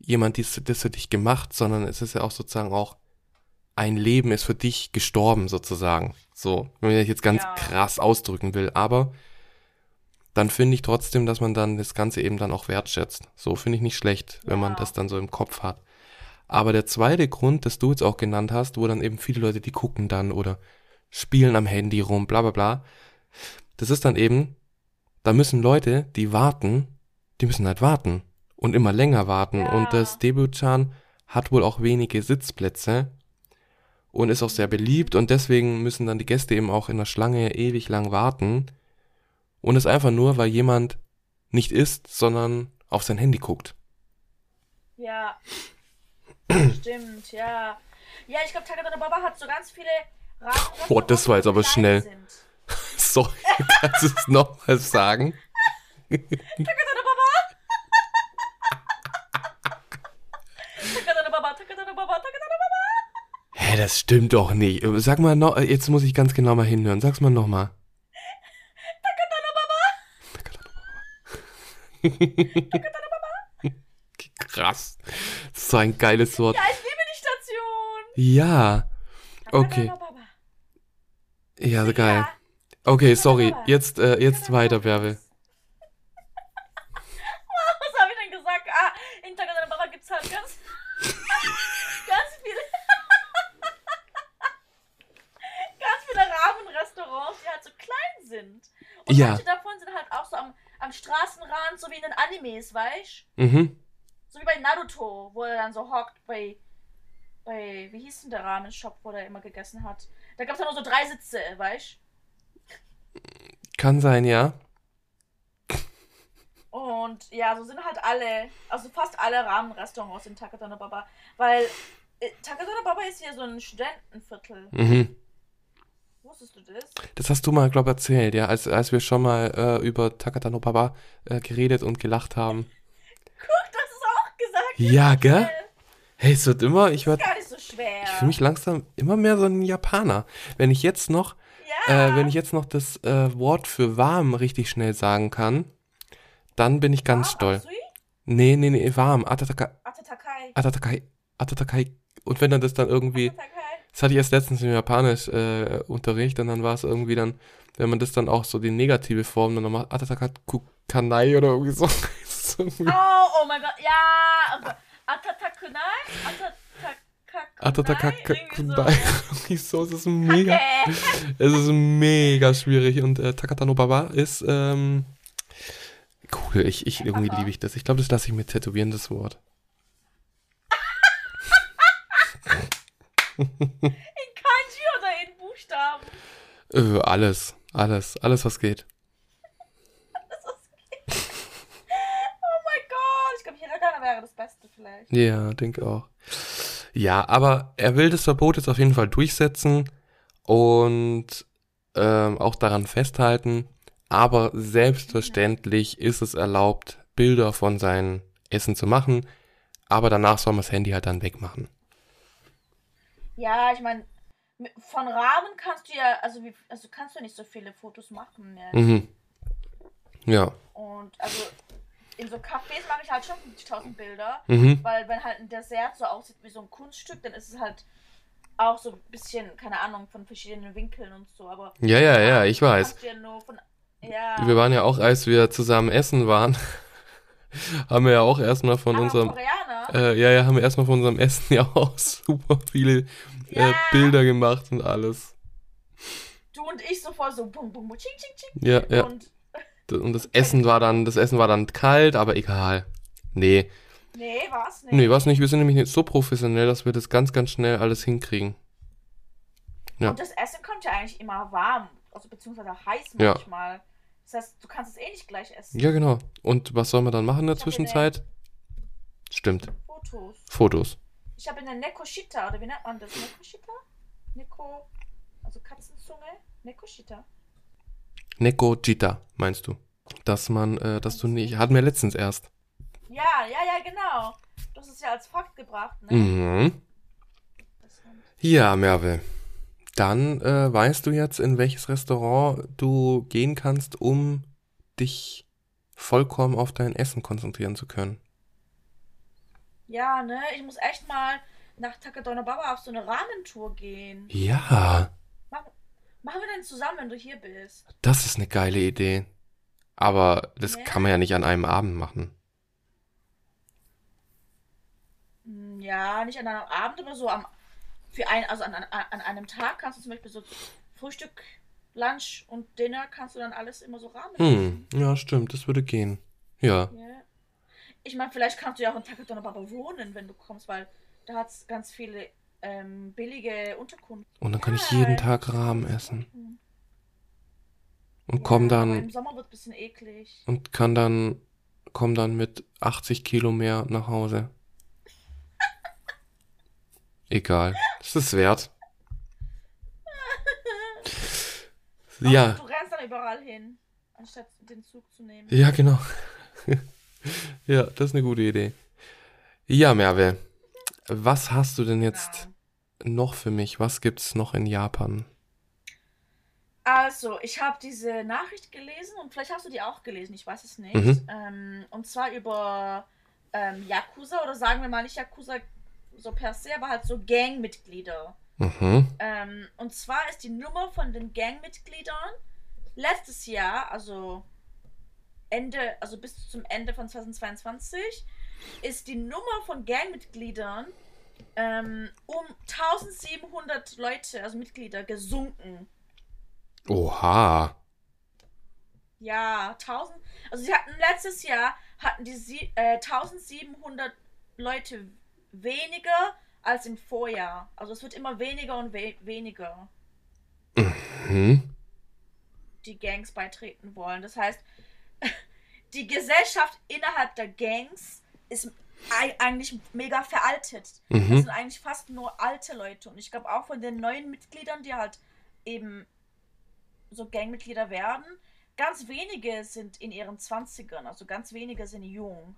jemand dies, das für dich gemacht, sondern es ist ja auch sozusagen auch ein Leben ist für dich gestorben sozusagen. So, wenn ich jetzt ganz Ja. krass ausdrücken will, aber dann finde ich trotzdem, dass man dann das Ganze eben dann auch wertschätzt. So finde ich nicht schlecht, wenn man das dann so im Kopf hat. Aber der zweite Grund, das du jetzt auch genannt hast, wo dann eben viele Leute, die gucken dann oder spielen am Handy rum, bla bla bla, das ist dann eben, da müssen Leute, die warten, die müssen halt warten und immer länger warten. Ja. Und das Debutan hat wohl auch wenige Sitzplätze und ist auch sehr beliebt und deswegen müssen dann die Gäste eben auch in der Schlange ewig lang warten. Und es einfach nur, weil jemand nicht isst, sondern auf sein Handy guckt. Ja. Stimmt, ja. Ja, ich glaube, Takadana Baba hat so ganz viele Rahmen. Boah, das war jetzt aber schnell. Sind. Sorry, kannst du es nochmal sagen? Takadana Baba! Takadana Baba, Takadana Baba, Takadana Baba! Hä, das stimmt doch nicht. Sag mal noch, jetzt muss ich ganz genau mal hinhören. Sag's mal nochmal. Takadana Baba! Takadana Baba! ist so ein geiles Wort. Ja, ich liebe die Station. Ja. Okay. Ja, geil. Okay, sorry. Jetzt, äh, jetzt weiter, Bärbel. Was habe ich denn gesagt? Ah, in Takadonobaba gibt es halt ganz, ganz viele, ganz viele Rahmenrestaurants, die halt so klein sind. Und Ja. manche davon sind halt auch so am, am Straßenrand, so wie in den Animes, weißt Mhm. So wie bei Naruto, wo er dann so hockt bei, bei, wie hieß denn der Ramen-Shop, wo er immer gegessen hat? Da gab es ja nur so drei Sitze, weißt Kann sein, ja. Und ja, so sind halt alle, also fast alle Rahmenrestaurants in Takadonobaba. Weil äh, Takadonobaba ist hier so ein Studentenviertel. Mhm. Wusstest du das? Das hast du mal, glaub erzählt, ja, als, als wir schon mal äh, über Takatano Baba äh, geredet und gelacht haben. Guck, gesagt. Ja, gell? Hey, es wird immer, ich werd, Gar nicht so schwer. ich fühle mich langsam immer mehr so ein Japaner. Wenn ich jetzt noch, ja. äh, wenn ich jetzt noch das äh, Wort für warm richtig schnell sagen kann, dann bin ich ganz Ah, stolz. Matsui? Nee, nee, nee, warm. Atataka, Atatakai. Atatakai, Atatakai. Und wenn dann das dann irgendwie, Atatakai. das hatte ich erst letztens im Japanisch äh, Unterricht und dann war es irgendwie dann, wenn man das dann auch so die negative Form dann nochmal Atatakai Kanai oder irgendwie so. Irgendwie- Oh, oh mein Gott, ja. aber Atatakunai? Atatakunai? Irgendwie so, es ist mega, es ist mega schwierig und äh, Takatano Baba ist, ähm, cool, ich, ich, irgendwie liebe ich das. Ich glaube, das lasse ich mir tätowieren, das Wort. In Kanji oder in Buchstaben? Äh, alles, alles, alles, was geht. Oh mein Gott, ich glaube, Hiragana wäre das Beste vielleicht. Ja, denke auch. Ja, aber er will das Verbot jetzt auf jeden Fall durchsetzen und ähm, auch daran festhalten. Aber selbstverständlich ist es erlaubt, Bilder von seinem Essen zu machen. Aber danach soll man das Handy halt dann wegmachen. Ja, ich meine, von Rahmen kannst du ja, also, wie, also kannst du nicht so viele Fotos machen. Jetzt. Mhm. Ja. Und also in so Cafés mache ich halt schon 50.000 Bilder, Mhm. weil wenn halt ein Dessert so aussieht wie so ein Kunststück, dann ist es halt auch so ein bisschen, keine Ahnung, von verschiedenen Winkeln und so. Aber Ja, ja, ja, ich weiß. ja nur von, ja, Wir waren ja auch, als wir zusammen essen waren, haben wir ja auch erstmal von aber unserem, Koreaner. äh, ja, ja, haben wir erstmal von unserem Essen ja auch super viele äh, Ja. Bilder gemacht und alles. Du und ich so voll so bum bum bum ching ching ching. Ja, ja. Und Und das Essen war dann, das Essen war dann kalt, aber egal. Nee, nee, war's nicht. nee, was nicht. Wir sind nämlich nicht so professionell, dass wir das ganz, ganz schnell alles hinkriegen. ja. Und das Essen kommt ja eigentlich immer warm, also beziehungsweise heiß Ja. manchmal. Das heißt, du kannst es eh nicht gleich essen. Ja, genau. Und was soll man dann machen in der Zwischenzeit? Stimmt. Fotos. Fotos. Ich habe eine Nekoshita, oder wie nennt man das? Nekoshita? Neko, also Katzenzunge? Nekoshita. Neko Jita, meinst du? Dass man, äh, dass du nicht, hatten wir letztens erst. Ja, ja, ja, genau. Du hast es ja als Fakt gebracht, ne? Mhm. Ja, Merve. Dann äh, weißt du jetzt, in welches Restaurant du gehen kannst, um dich vollkommen auf dein Essen konzentrieren zu können. Ja, ne? Ich muss echt mal nach Takadonobaba auf so eine Ramen-Tour gehen. Ja, Machen, wir denn zusammen, wenn du hier bist? das ist eine geile Idee. Aber das Ja. kann man ja nicht an einem Abend machen. Hm, Ja, nicht an einem Abend, aber so am für ein, also an, an, an einem Tag kannst du zum Beispiel so Frühstück, Lunch und Dinner kannst du dann alles immer so Ramen Hm, ja, stimmt, das würde gehen. Ja. Ja. Ich meine, vielleicht kannst du ja auch in Takadonobaba wohnen, wenn du kommst, weil da hat es ganz viele ähm, billige Unterkunft. Und dann kann ich Ja, jeden ja. Tag Rahmen essen. Und Ja, komm dann Im Sommer wird es ein bisschen eklig. und kann dann, komm dann mit 80 Kilo mehr nach Hause. Egal. Das ist wert. Ja, Du rennst dann überall hin, anstatt den Zug zu nehmen. ja, genau. ja, das ist eine gute Idee. Ja, Merve, was hast du denn jetzt Genau. Noch für mich? Was gibt's noch in Japan? Also, ich habe diese Nachricht gelesen und vielleicht hast du die auch gelesen, ich weiß es nicht. Mhm. Ähm, und zwar über ähm, Yakuza oder sagen wir mal nicht Yakuza so per se, aber halt so Gangmitglieder. Mhm. Ähm, und zwar ist die Nummer von den Gangmitgliedern letztes Jahr, also Ende, also bis zum Ende von 2022, ist die Nummer von Gangmitgliedern ähm, um 1700 Leute, also Mitglieder, gesunken. Oha. Ja, 1000. Also sie hatten letztes Jahr hatten die sie, äh, 1700 Leute weniger als im Vorjahr. Also es wird immer weniger und we weniger, Mhm. die Gangs beitreten wollen. Das heißt, die Gesellschaft innerhalb der Gangs ist eigentlich mega veraltet. Das Mhm. sind eigentlich fast nur alte Leute. Und ich glaube auch von den neuen Mitgliedern, die halt eben so Gangmitglieder werden, ganz wenige sind in ihren 20ern. Also ganz wenige sind jung.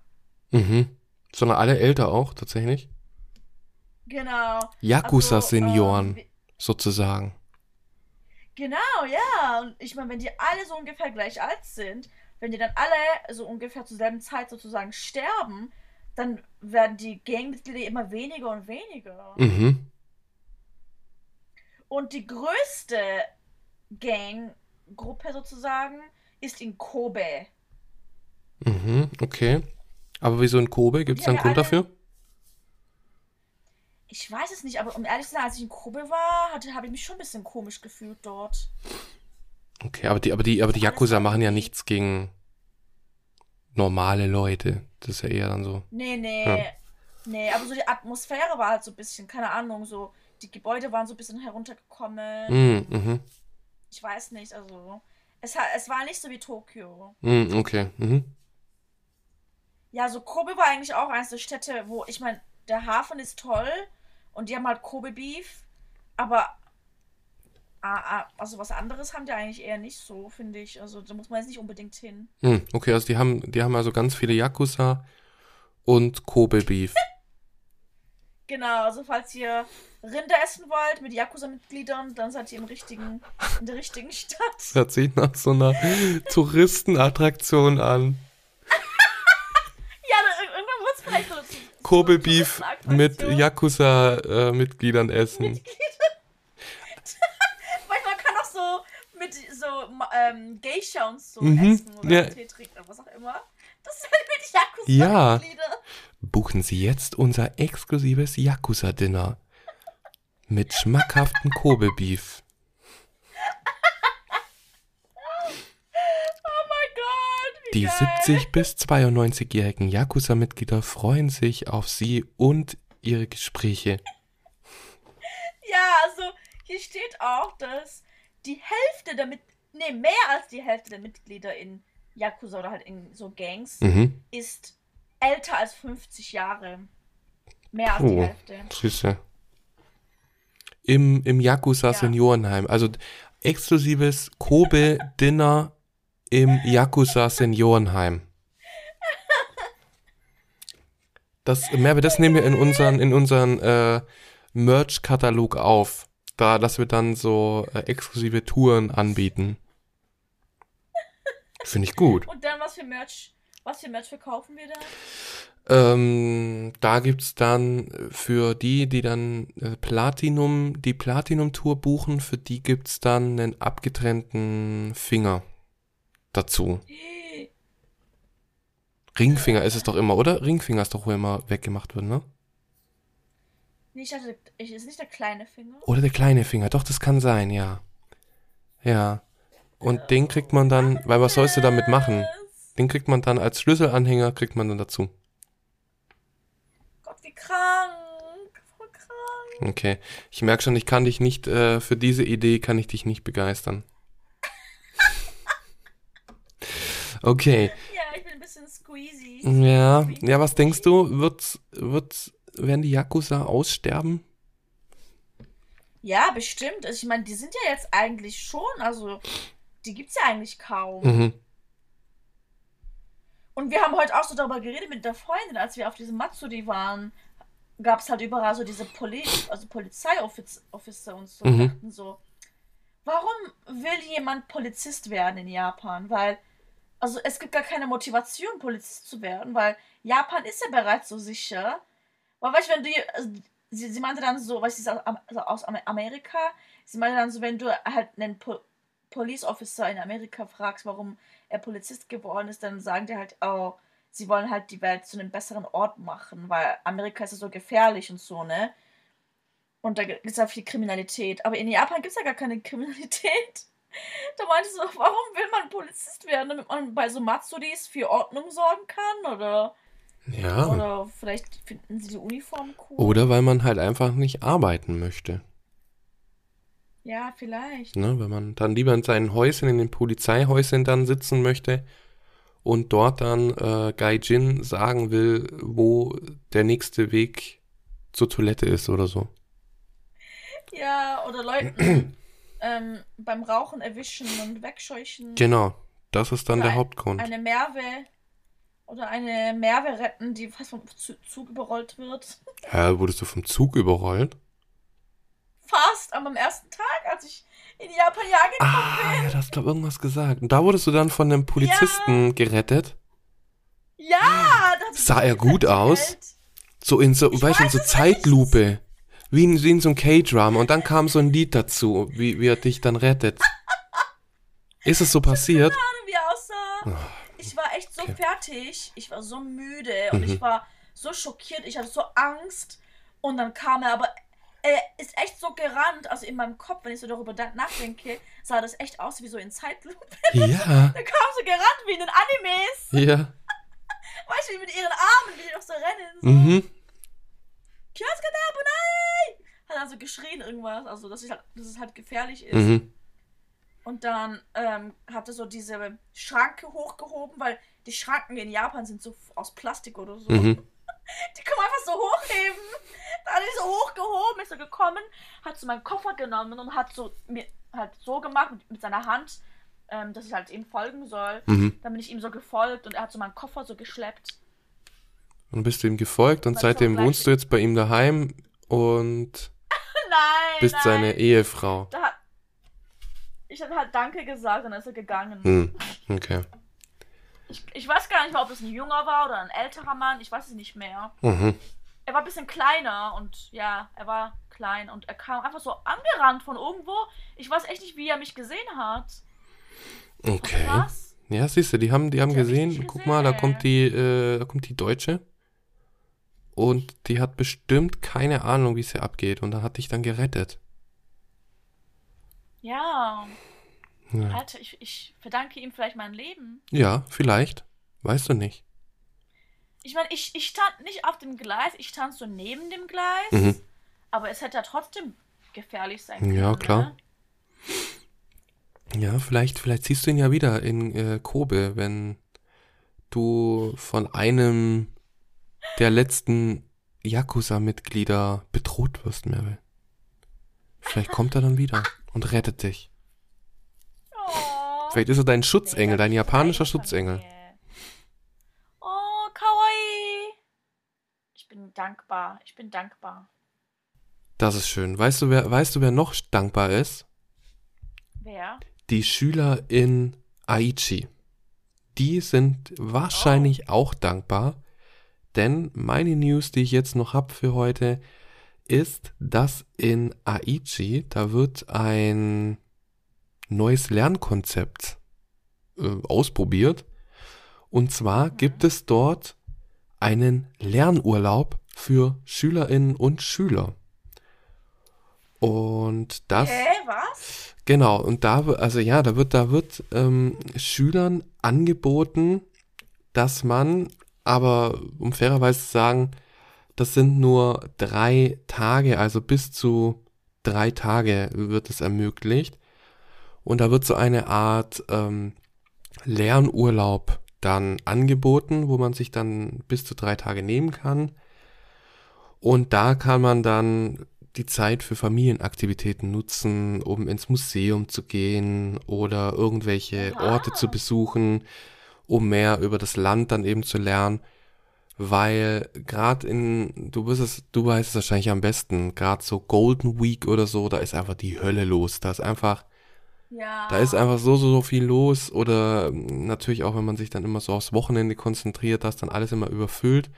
Mhm. Sondern alle älter auch, tatsächlich. Genau. Yakuza-Senioren, Also, ähm, sozusagen. genau, ja. Und ich meine, wenn die alle so ungefähr gleich alt sind, wenn die dann alle so ungefähr zur selben Zeit sozusagen sterben, dann werden die Gangmitglieder immer weniger und weniger. Mhm. Und die größte Ganggruppe sozusagen ist in Kobe. Mhm. Okay. Aber wieso in Kobe? Gibt es Ja, da einen Grund alle- dafür? Ich weiß es nicht, aber um ehrlich zu sein, als ich in Kobe war, habe ich mich schon ein bisschen komisch gefühlt dort. Okay, aber die, aber die, aber die Yakuza machen ja nichts gegen normale Leute. Das ist ja eher dann so. Nee, nee. Ja. Nee, aber so die Atmosphäre war halt so ein bisschen, keine Ahnung, so die Gebäude waren so ein bisschen heruntergekommen. Mhm. Mhm. Ich weiß nicht, also es, es war nicht so wie Tokio. Mhm. Okay. Mhm. Ja, so Kobe war eigentlich auch eines der Städte, wo ich meine, der Hafen ist toll und die haben halt Kobe Beef, aber also was anderes haben die eigentlich eher nicht so, finde ich. Also da muss man jetzt nicht unbedingt hin. Mhm. Okay, also die haben, die haben also ganz viele Yakuza und Kobe Beef. Genau, also falls ihr Rinder essen wollt mit Yakuza-Mitgliedern, dann seid ihr im richtigen, in der richtigen Stadt. Das hört sich nach so einer Touristenattraktion an. Ja, ir- irgendwann wird es vielleicht so. Kobe Beef mit. Yakuza-Mitgliedern essen. Manchmal kann auch so mit so ma- ähm, Geisha und so Mhm, essen oder ja. Tee trinken oder was auch immer. Das sind mit Ja. Yakuza-Mitglieder. Buchen Sie jetzt unser exklusives Yakuza-Dinner mit schmackhaften Kobe Beef. Oh mein Gott, wie Die geil. 70 bis 92-jährigen Yakuza-Mitglieder freuen sich auf Sie und Ihre Gespräche. Ja, also hier steht auch, dass die Hälfte der Mit nee, mehr als die Hälfte der Mitglieder in Yakuza oder halt in so Gangs Mhm. ist älter als 50 Jahre. Mehr als die Oh, Hälfte. Süße. Im, im Yakuza Ja. Seniorenheim. Also exklusives Kobe-Dinner im Yakuza Seniorenheim. Das, Merve, das nehmen wir in unseren, in unseren äh, Merch-Katalog auf. Da, dass wir dann so äh, exklusive Touren anbieten. Finde ich gut. Und dann was für Merch, was für Merch verkaufen wir dann? Ähm, da gibt's dann für die, die dann äh, Platinum, die Platinum-Tour buchen, für die gibt's dann einen abgetrennten Finger dazu. Ringfinger ist es doch immer, oder? Ringfinger ist doch, wo immer weggemacht wird, ne? Nee, ich dachte, ich, ist nicht der kleine Finger. Oder der kleine Finger, doch, das kann sein, ja. Ja. Und den kriegt man dann, weil was sollst du damit machen? Den kriegt man dann als Schlüsselanhänger, kriegt man dann dazu. Gott, wie krank. Voll krank. Okay. Ich merke schon, ich kann dich nicht, äh, für diese Idee kann ich dich nicht begeistern. Okay. Ja, ich bin ein bisschen squeezy. Ja, ja, was denkst du? Wird, wird, werden die Yakuza aussterben? Ja, bestimmt. Also ich meine, die sind ja jetzt eigentlich schon, also die gibt's ja eigentlich kaum. Mhm. Und wir haben heute auch so darüber geredet mit der Freundin, als wir auf diesem Matsuri waren. gab es halt überall so diese Poli also Polizeiofficer und so. Mhm. dachten so, warum will jemand Polizist werden in Japan? Weil, also es gibt gar keine Motivation, Polizist zu werden, weil Japan ist ja bereits so sicher. Aber weißt du, wenn du, also, sie, sie meinte dann so, weißt du, sie ist aus also aus Am- Amerika, sie meinte dann so, wenn du halt einen po Police Officer in Amerika fragst, warum er Polizist geworden ist, dann sagen die halt, oh, sie wollen halt die Welt zu einem besseren Ort machen, weil Amerika ist ja so gefährlich und so, ne? Und da gibt es ja viel Kriminalität. Aber in Japan gibt es ja gar keine Kriminalität. Da meinte ich so, warum will man Polizist werden, damit man bei so Matsuris für Ordnung sorgen kann? Oder, Ja. oder vielleicht finden sie die Uniform cool? Oder weil man halt einfach nicht arbeiten möchte. Ja, vielleicht. Ne? Wenn man dann lieber in seinen Häuschen, in den Polizeihäuschen dann sitzen möchte und dort dann äh, Gaijin sagen will, wo der nächste Weg zur Toilette ist oder so. Ja, oder Leuten ähm, beim Rauchen erwischen und wegscheuchen. Genau, das ist dann Oder der ein- Hauptgrund. Eine Merve oder eine Merve retten, die fast vom Zu- Zug überrollt wird. Hä, wurdest du vom Zug überrollt? Fast, am ersten Tag, als ich in Japan ja angekommen Ah, ja, du hast glaub irgendwas gesagt. Und da wurdest du dann von einem Polizisten gerettet. Ja, da hat sich Sah er gut Welt aus? gewählt. So in so, Ich weißt du, so Zeitlupe. Wie in, wie in so einem K-Drama. Und dann kam so ein Lied dazu, wie, wie er dich dann rettet. Ist es so passiert? Keine Ahnung, wie er aussah. Ich war echt so Ah, okay. fertig. Ich war so müde und Mhm. ich war so schockiert. Ich hatte so Angst. Und dann kam er, aber er ist echt so gerannt. Also in meinem Kopf, wenn ich so darüber da- nachdenke, sah das echt aus wie so in Zeitlupe. Ja, Er kam so gerannt wie in den Animes. ja. Weißt du, wie mit ihren Armen, wie die noch so rennen. So. Mhm. Hat er so geschrien irgendwas. Also, dass, ich halt, dass es halt gefährlich ist. Mhm. Und dann ähm, hat er so diese Schranke hochgehoben, weil die Schranken in Japan sind so aus Plastik oder so. Mhm. Die kann man einfach so hochheben. Da hat er so hochgehoben, ist so gekommen, hat so meinen Koffer genommen und hat so mir halt so gemacht mit, mit seiner Hand, ähm, dass ich halt ihm folgen soll. Mhm. Dann bin ich ihm so gefolgt und er hat so meinen Koffer so geschleppt. Und bist du ihm gefolgt und Weil seitdem wohnst du jetzt bei ihm daheim und nein! bist nein. seine Ehefrau. Da ich habe halt Danke gesagt und dann ist er gegangen. Hm. Okay. Ich, ich weiß gar nicht mehr, ob es ein junger war oder ein älterer Mann. Ich weiß es nicht mehr. Mhm. Er war ein bisschen kleiner und ja, er war klein und er kam einfach so angerannt von irgendwo. Ich weiß echt nicht, wie er mich gesehen hat. Okay. Was? Ja, siehst du, die haben, die haben Die hab ich gesehen, guck mal, da gesehen. kommt die, äh, da kommt die Deutsche. Und die hat bestimmt keine Ahnung, wie es hier abgeht. Und dann hat dich dann gerettet. Ja, Ja, Alter, ich, ich verdanke ihm vielleicht mein Leben. ja vielleicht. Weißt du nicht. Ich meine, ich, ich stand nicht auf dem Gleis, ich stand so neben dem Gleis. Mhm. Aber es hätte ja trotzdem gefährlich sein können. Ja, klar. Ne? Ja, vielleicht, vielleicht siehst du ihn ja wieder in äh, Kobe, wenn du von einem der letzten Yakuza-Mitglieder bedroht wirst, Merve. Vielleicht kommt er dann wieder und rettet dich. Oh. Vielleicht ist er dein Schutzengel, dein japanischer Schutzengel. Oh, kawaii. Ich bin dankbar. Ich bin dankbar. Das ist schön. Weißt du, wer, weißt du, wer noch dankbar ist? Wer? Die Schüler in Aichi. Die sind wahrscheinlich auch dankbar, denn meine News, die ich jetzt noch habe für heute, ist, dass in Aichi, da wird ein neues Lernkonzept äh, ausprobiert. Und zwar gibt es dort einen Lernurlaub für Schülerinnen und Schüler. Und das. Hä, was? Genau, und da, also ja, da wird, da wird ähm, Schülern angeboten, dass man, aber um fairerweise zu sagen, das sind nur drei Tage, also bis zu drei Tage wird es ermöglicht. Und da wird so eine Art ähm, Lernurlaub dann angeboten, wo man sich dann bis zu drei Tage nehmen kann. Und da kann man dann die Zeit für Familienaktivitäten nutzen, um ins Museum zu gehen oder irgendwelche. Orte zu besuchen, um mehr über das Land dann eben zu lernen. weil gerade in, du bist es, du weißt es wahrscheinlich am besten, gerade so Golden Week oder so, da ist einfach die Hölle los. Da ist einfach, Ja. da ist einfach so, so, so viel los. Oder natürlich auch, wenn man sich dann immer so aufs Wochenende konzentriert, da ist dann alles immer überfüllt.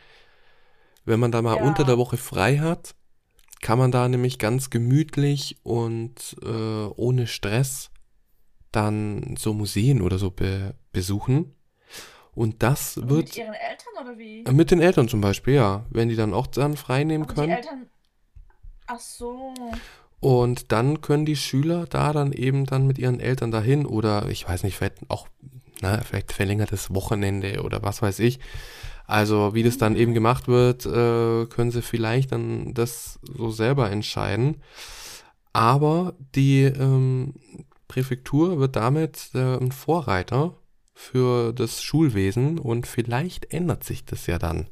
Wenn man da mal Ja. unter der Woche frei hat, kann man da nämlich ganz gemütlich und äh, ohne Stress dann so Museen oder so be besuchen. Und das Und wird Mit ihren Eltern oder wie? äh, Mit den Eltern zum Beispiel, ja. Wenn die dann auch dann frei nehmen Aber die können. Eltern. Ach so. Und dann können die Schüler da dann eben dann mit ihren Eltern dahin oder ich weiß nicht, vielleicht auch, na, vielleicht verlängertes Wochenende oder was weiß ich. Also wie das dann eben gemacht wird, äh, können sie vielleicht dann das so selber entscheiden. Aber die ähm, Präfektur wird damit äh, ein Vorreiter für das Schulwesen und vielleicht ändert sich das ja dann,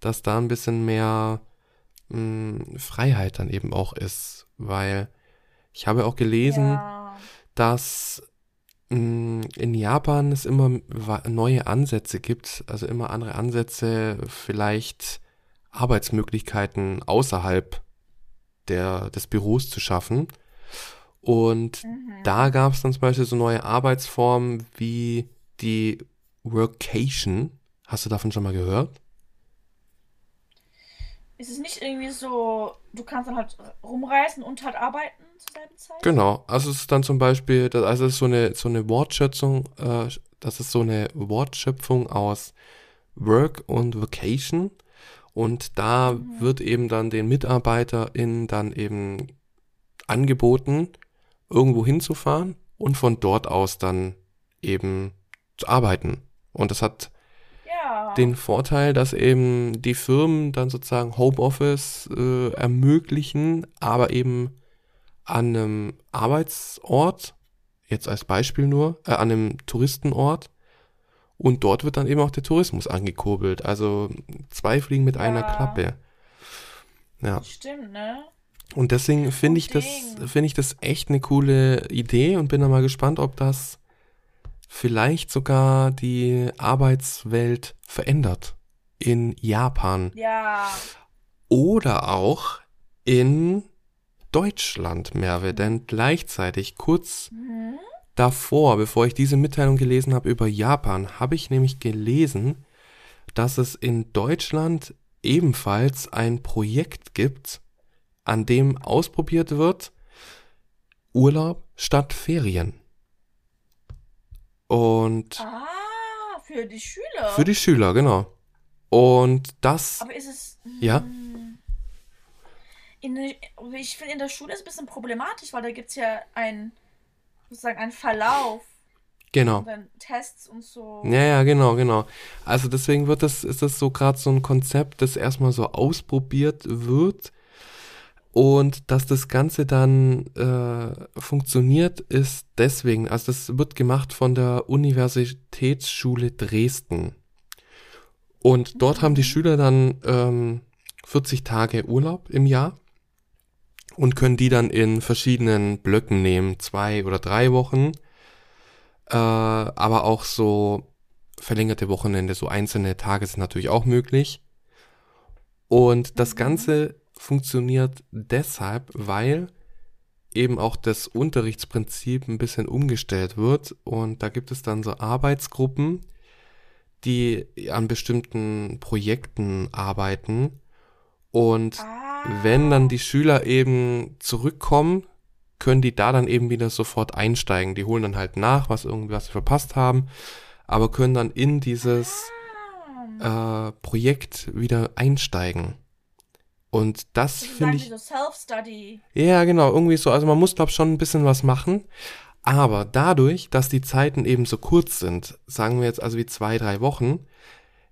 dass da ein bisschen mehr mh, Freiheit dann eben auch ist, weil ich habe auch gelesen, Ja. dass mh, in Japan es immer neue Ansätze gibt, also immer andere Ansätze, vielleicht Arbeitsmöglichkeiten außerhalb der, des Büros zu schaffen. Und Mhm. da gab es dann zum Beispiel so neue Arbeitsformen wie die Workation. Hast du davon schon mal gehört? Ist es nicht irgendwie so, du kannst dann halt rumreisen und halt arbeiten zur selben Zeit? Genau, also es ist dann zum Beispiel, das- also es ist so eine, so eine Wortschöpfung, äh, das ist so eine Wortschöpfung aus Work und Vacation und da Mhm. wird eben dann den MitarbeiterInnen dann eben angeboten, irgendwo hinzufahren und von dort aus dann eben zu arbeiten. Und das hat Ja. den Vorteil, dass eben die Firmen dann sozusagen Homeoffice äh, ermöglichen, aber eben an einem Arbeitsort, jetzt als Beispiel nur, äh, an einem Touristenort. Und dort wird dann eben auch der Tourismus angekurbelt. Also zwei Fliegen mit einer Ja. Klappe. Ja. Stimmt, ne? Und deswegen finde ich das, finde ich das echt eine coole Idee und bin da mal gespannt, ob das vielleicht sogar die Arbeitswelt verändert in Japan Ja. oder auch in Deutschland, Merve, denn gleichzeitig kurz Mhm. davor, bevor ich diese Mitteilung gelesen habe über Japan, habe ich nämlich gelesen, dass es in Deutschland ebenfalls ein Projekt gibt, an dem ausprobiert wird, Urlaub statt Ferien. Und Ah, für die Schüler. für die Schüler, genau. Und das, Aber ist es. Ja? hm, In, der- ich finde, in der Schule ist es ein bisschen problematisch, weil da gibt es ja ein, sozusagen einen Verlauf genau. und dann Tests und so. Ja, ja, genau, genau. Also deswegen wird das, ist das so gerade so ein Konzept, das erstmal so ausprobiert wird. Und dass das Ganze dann äh, funktioniert, ist deswegen, also das wird gemacht von der Universitätsschule Dresden. Und dort haben die Schüler dann ähm, 40 Tage Urlaub im Jahr und können die dann in verschiedenen Blöcken nehmen, zwei oder drei Wochen äh, aber auch so verlängerte Wochenende, so einzelne Tage sind natürlich auch möglich. Und das Mhm. Ganze funktioniert deshalb, weil eben auch das Unterrichtsprinzip ein bisschen umgestellt wird und da gibt es dann so Arbeitsgruppen, die an bestimmten Projekten arbeiten und Ah. wenn dann die Schüler eben zurückkommen, können die da dann eben wieder sofort einsteigen. Die holen dann halt nach, was irgendwas sie verpasst haben, aber können dann in dieses Ah. äh, Projekt wieder einsteigen. Und das finde ich, Self-Study. ja genau, irgendwie so, also man muss glaube schon ein bisschen was machen, aber dadurch, dass die Zeiten eben so kurz sind, sagen wir jetzt also wie zwei, drei Wochen,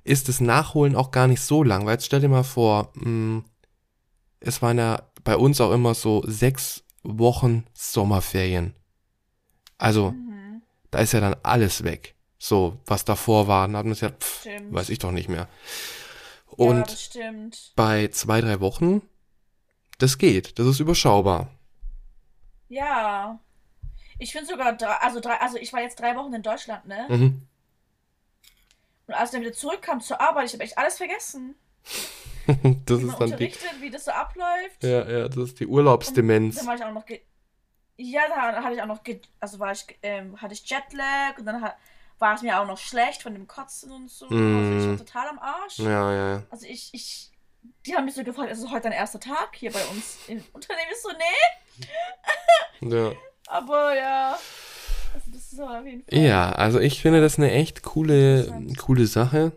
ist das Nachholen auch gar nicht so lang, weil jetzt stell dir mal vor, mh, es waren ja bei uns auch immer so sechs Wochen Sommerferien. Also, Mhm. da ist ja dann alles weg. So, was davor war, dann hat man es ja, pff, Stimmt. weiß ich doch nicht mehr. Ja, Und stimmt. bei zwei, drei Wochen, das geht, das ist überschaubar. Ja. Ich finde sogar drei, also drei, also ich war jetzt drei Wochen in Deutschland, ne? Mhm. Und als ich dann wieder zurückkam zur Arbeit, ich habe echt alles vergessen. das Wie ist dann die, wie das so abläuft. ja, ja, das ist die Und Urlaubsdemenz. Dann war ich auch noch. Ge ja, da hatte ich auch noch. Ge also war ich, ähm, hatte ich Jetlag und dann hat, war es mir auch noch schlecht von dem Kotzen und so. Also ich war Mm. total am Arsch. Ja, ja, ja. Also ich, ich. Die haben mich so gefragt, ist es heute dein erster Tag hier bei uns im Unternehmen? Ich so, nee. Ja. Aber ja. Also das ist auf jeden Fall. Ja, also ich finde das eine echt coole, coole Sache.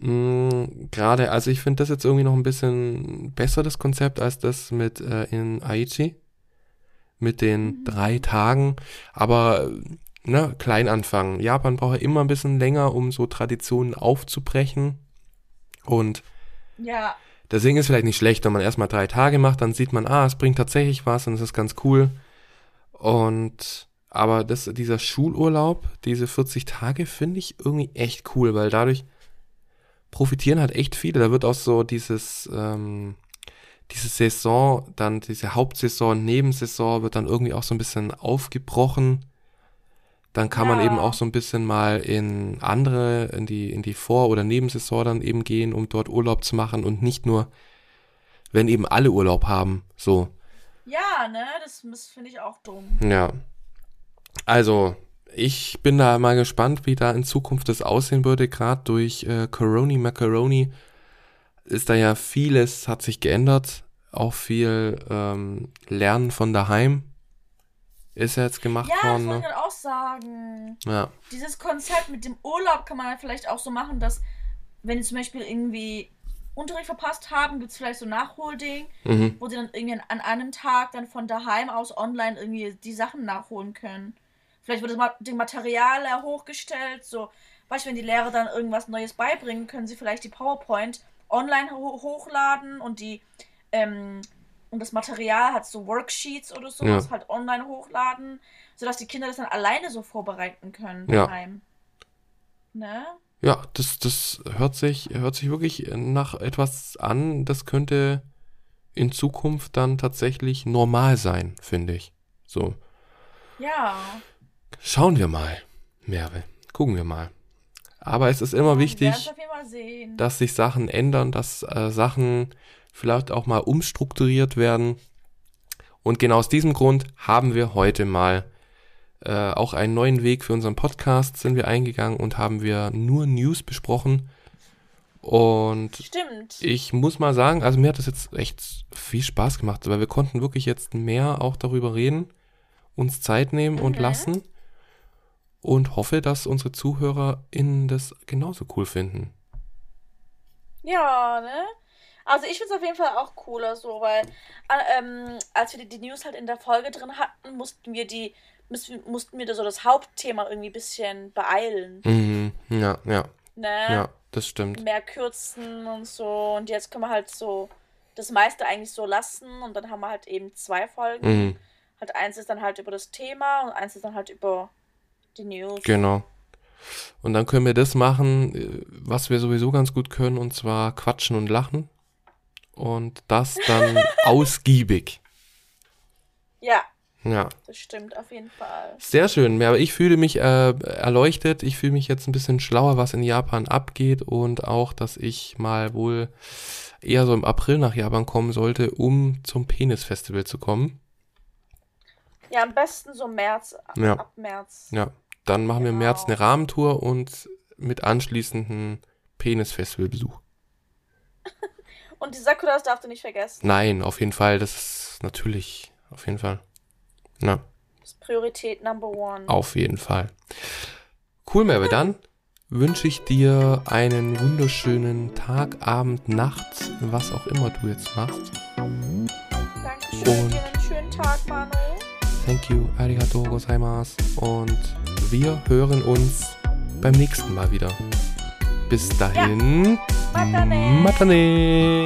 Mm, Gerade, also ich finde das jetzt irgendwie noch ein bisschen besser, das Konzept, als das mit äh, in Aichi. Mit den Mhm. drei Tagen. Aber, ne, klein anfangen. Japan braucht ja immer ein bisschen länger, um so Traditionen aufzubrechen. Und Ja, deswegen ist vielleicht nicht schlecht, wenn man erstmal drei Tage macht, dann sieht man, ah, es bringt tatsächlich was und es ist ganz cool. Und aber das, dieser Schulurlaub, diese 40 Tage, finde ich irgendwie echt cool, weil dadurch profitieren halt echt viele. Da wird auch so dieses, ähm, diese Saison, dann diese Hauptsaison, Nebensaison wird dann irgendwie auch so ein bisschen aufgebrochen. Dann kann man Ja. eben auch so ein bisschen mal in andere, in die, in die Vor- oder Nebensaison dann eben gehen, um dort Urlaub zu machen und nicht nur, wenn eben alle Urlaub haben, so. ja, ne? Das, das finde ich auch dumm. Ja. Also, ich bin da mal gespannt, wie da in Zukunft das aussehen würde. Gerade durch äh, Coroni Macaroni ist da ja vieles, hat sich geändert. Auch viel ähm, Lernen von daheim ist ja jetzt gemacht Ja, das worden. wollte ich Ne? auch sagen. Ja, Dieses Konzept mit dem Urlaub kann man vielleicht auch so machen, dass, wenn die zum Beispiel irgendwie Unterricht verpasst haben, gibt es vielleicht so ein Nachholding, mhm. wo sie dann irgendwie an, an einem Tag dann von daheim aus online irgendwie die Sachen nachholen können. Vielleicht wird das die Material ja hochgestellt, so, weißt du, wenn die Lehrer dann irgendwas Neues beibringen, können sie vielleicht die PowerPoint online ho hochladen und die, ähm, und das Material hat so Worksheets oder sowas Ja. halt online hochladen, sodass die Kinder das dann alleine so vorbereiten können Ja. daheim. Ne? ja, das, das hört sich, hört sich wirklich nach etwas an, das könnte in Zukunft dann tatsächlich normal sein, finde ich. So. Ja. Schauen wir mal, Merve. Gucken wir mal. Aber es ist immer Wir wichtig, dass sich Sachen ändern, dass äh, Sachen vielleicht auch mal umstrukturiert werden. Und genau aus diesem Grund haben wir heute mal äh, auch einen neuen Weg für unseren Podcast sind wir eingegangen und haben wir nur News besprochen. Und Stimmt. ich muss mal sagen, also mir hat das jetzt echt viel Spaß gemacht, weil wir konnten wirklich jetzt mehr auch darüber reden, uns Zeit nehmen und Mhm. lassen und hoffe, dass unsere ZuhörerInnen das genauso cool finden. Ja, ne? Also ich finde es auf jeden Fall auch cooler so, weil äh, ähm, als wir die, die News halt in der Folge drin hatten, mussten wir die müssen, mussten wir da so das Hauptthema irgendwie ein bisschen beeilen, Mhm, ja, ja, ne? ja, das stimmt. Mehr kürzen und so und jetzt können wir halt so das meiste eigentlich so lassen und dann haben wir halt eben zwei Folgen. Mhm, Halt eins ist dann halt über das Thema und eins ist dann halt über die News. genau. Und dann können wir das machen, äh, was wir sowieso ganz gut können, und zwar quatschen und lachen. Und das dann ausgiebig. Ja, Ja. das stimmt auf jeden Fall. Sehr schön, ja, aber ich fühle mich äh, erleuchtet, ich fühle mich jetzt ein bisschen schlauer, was in Japan abgeht und auch, dass ich mal wohl eher so im April nach Japan kommen sollte, um zum Penis-Festival zu kommen. Ja, am besten so März, ab, Ja. ab März. Ja, dann machen wir im März Genau. eine Rahmentour und mit anschließenden Penis-Festival-Besuch. Und die Sakuras darfst du nicht vergessen. Nein, auf jeden Fall, das ist natürlich, auf jeden Fall. Na, Das ist Priorität Number One. auf jeden Fall. Cool, Merve, dann wünsche ich dir einen wunderschönen Tag, Abend, Nacht, was auch immer du jetzt machst. Dankeschön. Und- Dir einen schönen Tag, Manu. Thank you, arigato gozaimasu. Und wir hören uns beim nächsten Mal wieder. Bis dahin. Matane. Matane.